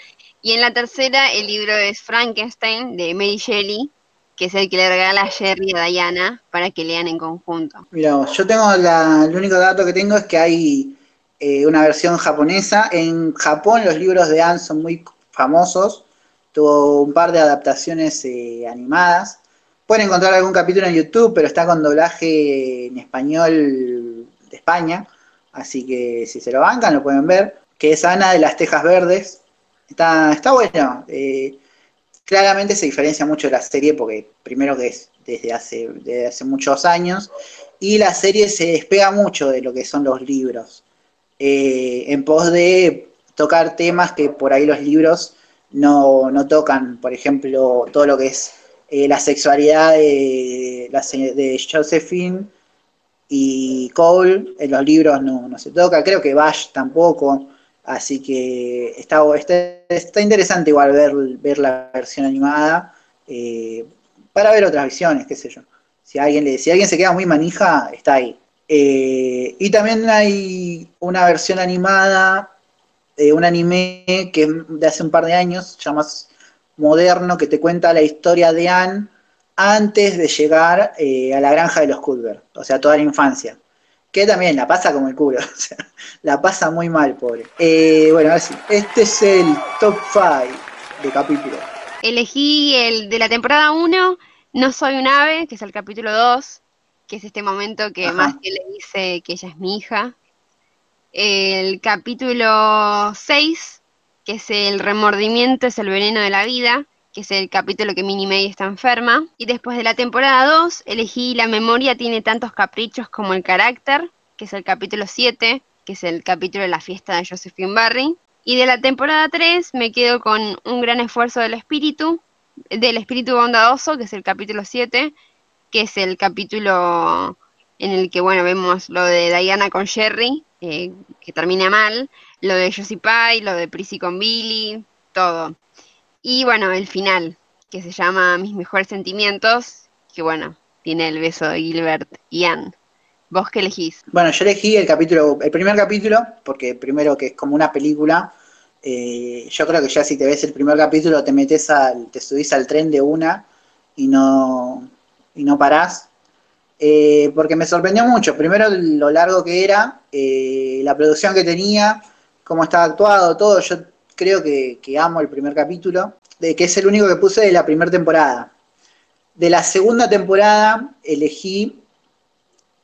Y en la tercera, el libro es Frankenstein, de Mary Shelley, que es el que le regala a Jerry y a Diana para que lean en conjunto. Mira, yo tengo la, el único dato que tengo es que hay eh, una versión japonesa. En Japón los libros de Anne son muy famosos. Tuvo un par de adaptaciones eh, animadas. Pueden encontrar algún capítulo en YouTube, pero está con doblaje en español de España. Así que si se lo bancan, lo pueden ver. Que es Ana de las Tejas Verdes. Está, está bueno. eh, claramente se diferencia mucho de la serie porque primero que es desde hace, desde hace muchos años y la serie se despega mucho de lo que son los libros eh, en pos de tocar temas que por ahí los libros no, no tocan, por ejemplo, todo lo que es eh, la sexualidad de, de Josephine y Cole, en los libros no, no se toca, creo que Bash tampoco, así que está, interesante igual ver, ver la versión animada eh, para ver otras visiones, qué sé yo. Si alguien, le, si alguien se queda muy manija, está ahí. Eh, y también hay una versión animada, eh, un anime que de hace un par de años, ya más moderno, que te cuenta la historia de Anne antes de llegar eh, a la granja de los Cuthbert, o sea, toda la infancia. Que también la pasa como el culo, o sea, la pasa muy mal, pobre. Eh, bueno, a ver si- este es el top 5 de capítulo. Elegí el de la temporada 1, No soy un ave, que es el capítulo 2, que es este momento que más que le dice que ella es mi hija. El capítulo 6, que es el remordimiento es el veneno de la vida, que es el capítulo que Minnie May está enferma. Y después de la temporada 2, elegí La memoria tiene tantos caprichos como el carácter, que es el capítulo 7, que es el capítulo de la fiesta de Josephine Barry. Y de la temporada 3 me quedo con Un gran esfuerzo del espíritu, del espíritu bondadoso, que es el capítulo 7, que es el capítulo en el que, bueno, vemos lo de Diana con Jerry, eh, que termina mal, lo de Josie Pie, lo de Prissy con Billy, todo. Y bueno, el final, que se llama Mis mejores sentimientos, que bueno, tiene el beso de Gilbert y Anne. ¿Vos qué elegís? Bueno, yo elegí el capítulo, el primer capítulo, porque primero que es como una película, eh, yo creo que ya si te ves el primer capítulo te metes al, te subís al tren de una y no, y no parás. Eh, porque me sorprendió mucho. Primero lo largo que era, eh, la producción que tenía, cómo estaba actuado, todo. Yo creo que, amo el primer capítulo, de que es el único que puse de la primera temporada. De la segunda temporada elegí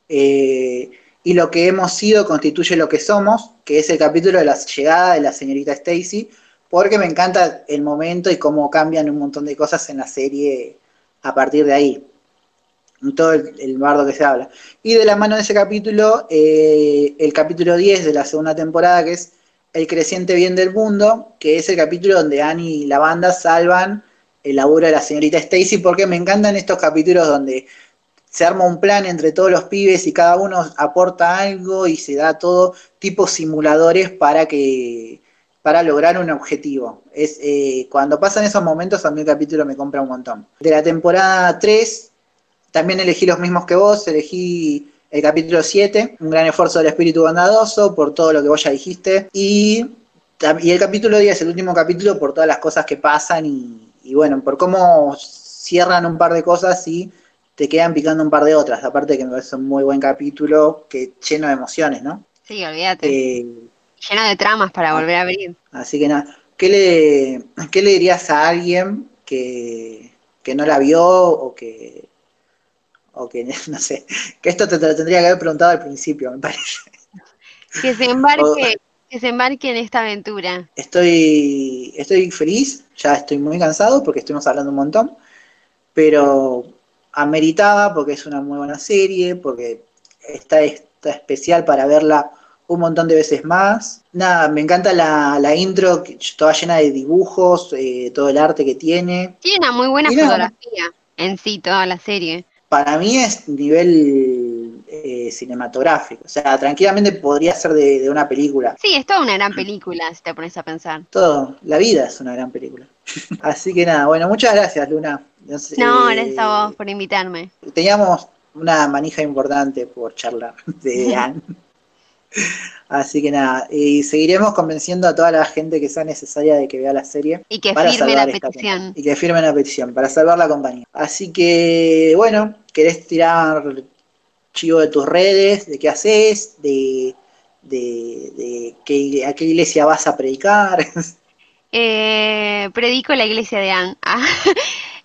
eh, y lo que hemos sido constituye lo que somos, que es el capítulo de la llegada de la señorita Stacy, porque me encanta el momento y cómo cambian un montón de cosas en la serie a partir de ahí. Todo el, bardo que se habla. Y de la mano de ese capítulo, eh, el capítulo 10 de la segunda temporada, que es El creciente bien del mundo, que es el capítulo donde Annie y la banda salvan el laburo de la señorita Stacy, porque me encantan estos capítulos donde se arma un plan entre todos los pibes y cada uno aporta algo y se da todo tipo simuladores para que para lograr un objetivo. Es, eh, cuando pasan esos momentos a mí el capítulo me compra un montón. De la temporada 3 también elegí los mismos que vos, elegí el capítulo 7, un gran esfuerzo del espíritu bondadoso por todo lo que vos ya dijiste y, y el capítulo 10, el último capítulo por todas las cosas que pasan y, y bueno, por cómo cierran un par de cosas y te quedan picando un par de otras. Aparte que me parece un muy buen capítulo, que lleno de emociones, ¿no? Sí, olvídate. Eh, lleno de tramas para volver a abrir. Así que nada, ¿qué le, qué le dirías a alguien que, que no la vio o que, o que, no sé, que esto te, lo tendría que haber preguntado al principio, me parece. Que se embarque, que se embarque en esta aventura. Estoy, estoy feliz, ya estoy muy cansado porque estuvimos hablando un montón, pero ameritaba porque es una muy buena serie, porque está, está especial para verla un montón de veces más. Nada, me encanta la, la intro, toda llena de dibujos, eh, todo el arte que tiene. Tiene una muy buena fotografía en sí, toda la serie. Para mí es nivel eh, cinematográfico, o sea, tranquilamente podría ser de, de, una película. Sí, es toda una gran película, si te pones a pensar. Todo, la vida es una gran película. Así que nada, bueno, muchas gracias, Luna. No, no gracias a vos por invitarme. Teníamos una manija importante por charlar de Anne. Así que nada, y seguiremos convenciendo a toda la gente que sea necesaria de que vea la serie. Y que firme la petición. Y que firme la petición para salvar la compañía. Así que, bueno, ¿querés tirar chivo de tus redes? ¿De qué haces? ¿De, de, de qué, a qué iglesia vas a predicar? Eh, predico la iglesia de Anne. Ah,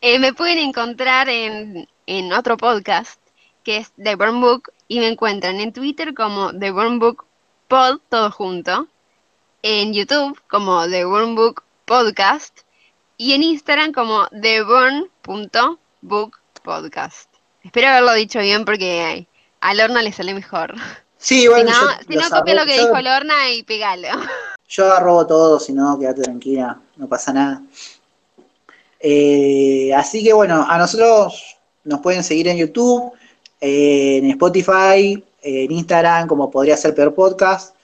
eh, me pueden encontrar en, en, otro podcast que es The Burn Book y me encuentran en Twitter como The Burn Book Pod, todo junto, en YouTube como The Burn Book Podcast y en Instagram como TheBurn.bookpodcast. Espero haberlo dicho bien porque a Lorna le sale mejor. Sí, bueno, si no, si no copia lo que dijo Lorna y pegalo. Yo robo todo, si no, quédate tranquila, no pasa nada. Eh, así que bueno, a nosotros nos pueden seguir en YouTube, eh, en Spotify, en Instagram, como podría ser Peor Podcast.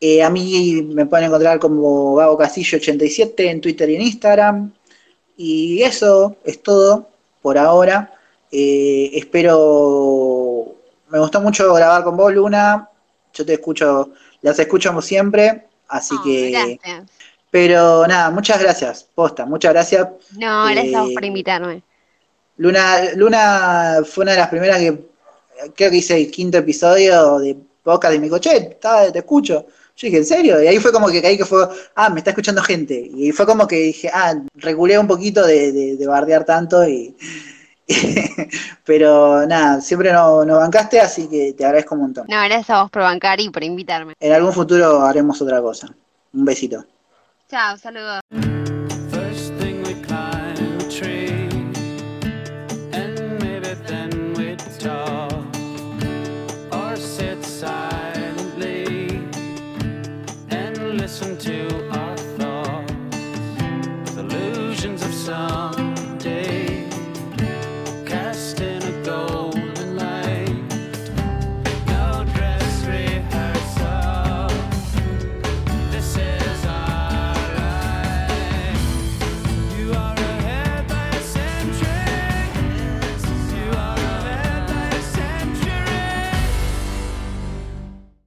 Eh, a mí me pueden encontrar como Gabo Castillo87 en Twitter y en Instagram. Y eso es todo por ahora. espero. Me gustó mucho grabar con vos, Luna. Yo te escucho, las escucho como siempre. Así Oh, que. gracias. Pero nada, muchas gracias, posta, muchas gracias. No, gracias a vos Eh, por invitarme. Luna, Luna fue una de las primeras que creo que hice el quinto episodio de podcast de mi coche, te escucho. Yo dije, ¿en serio? Y ahí fue como que caí que fue, ah, me está escuchando gente. Y fue como que dije, ah, regulé un poquito de, de, de bardear tanto y. pero nada, siempre nos no bancaste, así que te agradezco un montón. No, gracias a vos por bancar y por invitarme. En algún futuro haremos otra cosa. Un besito. Chao, saludos.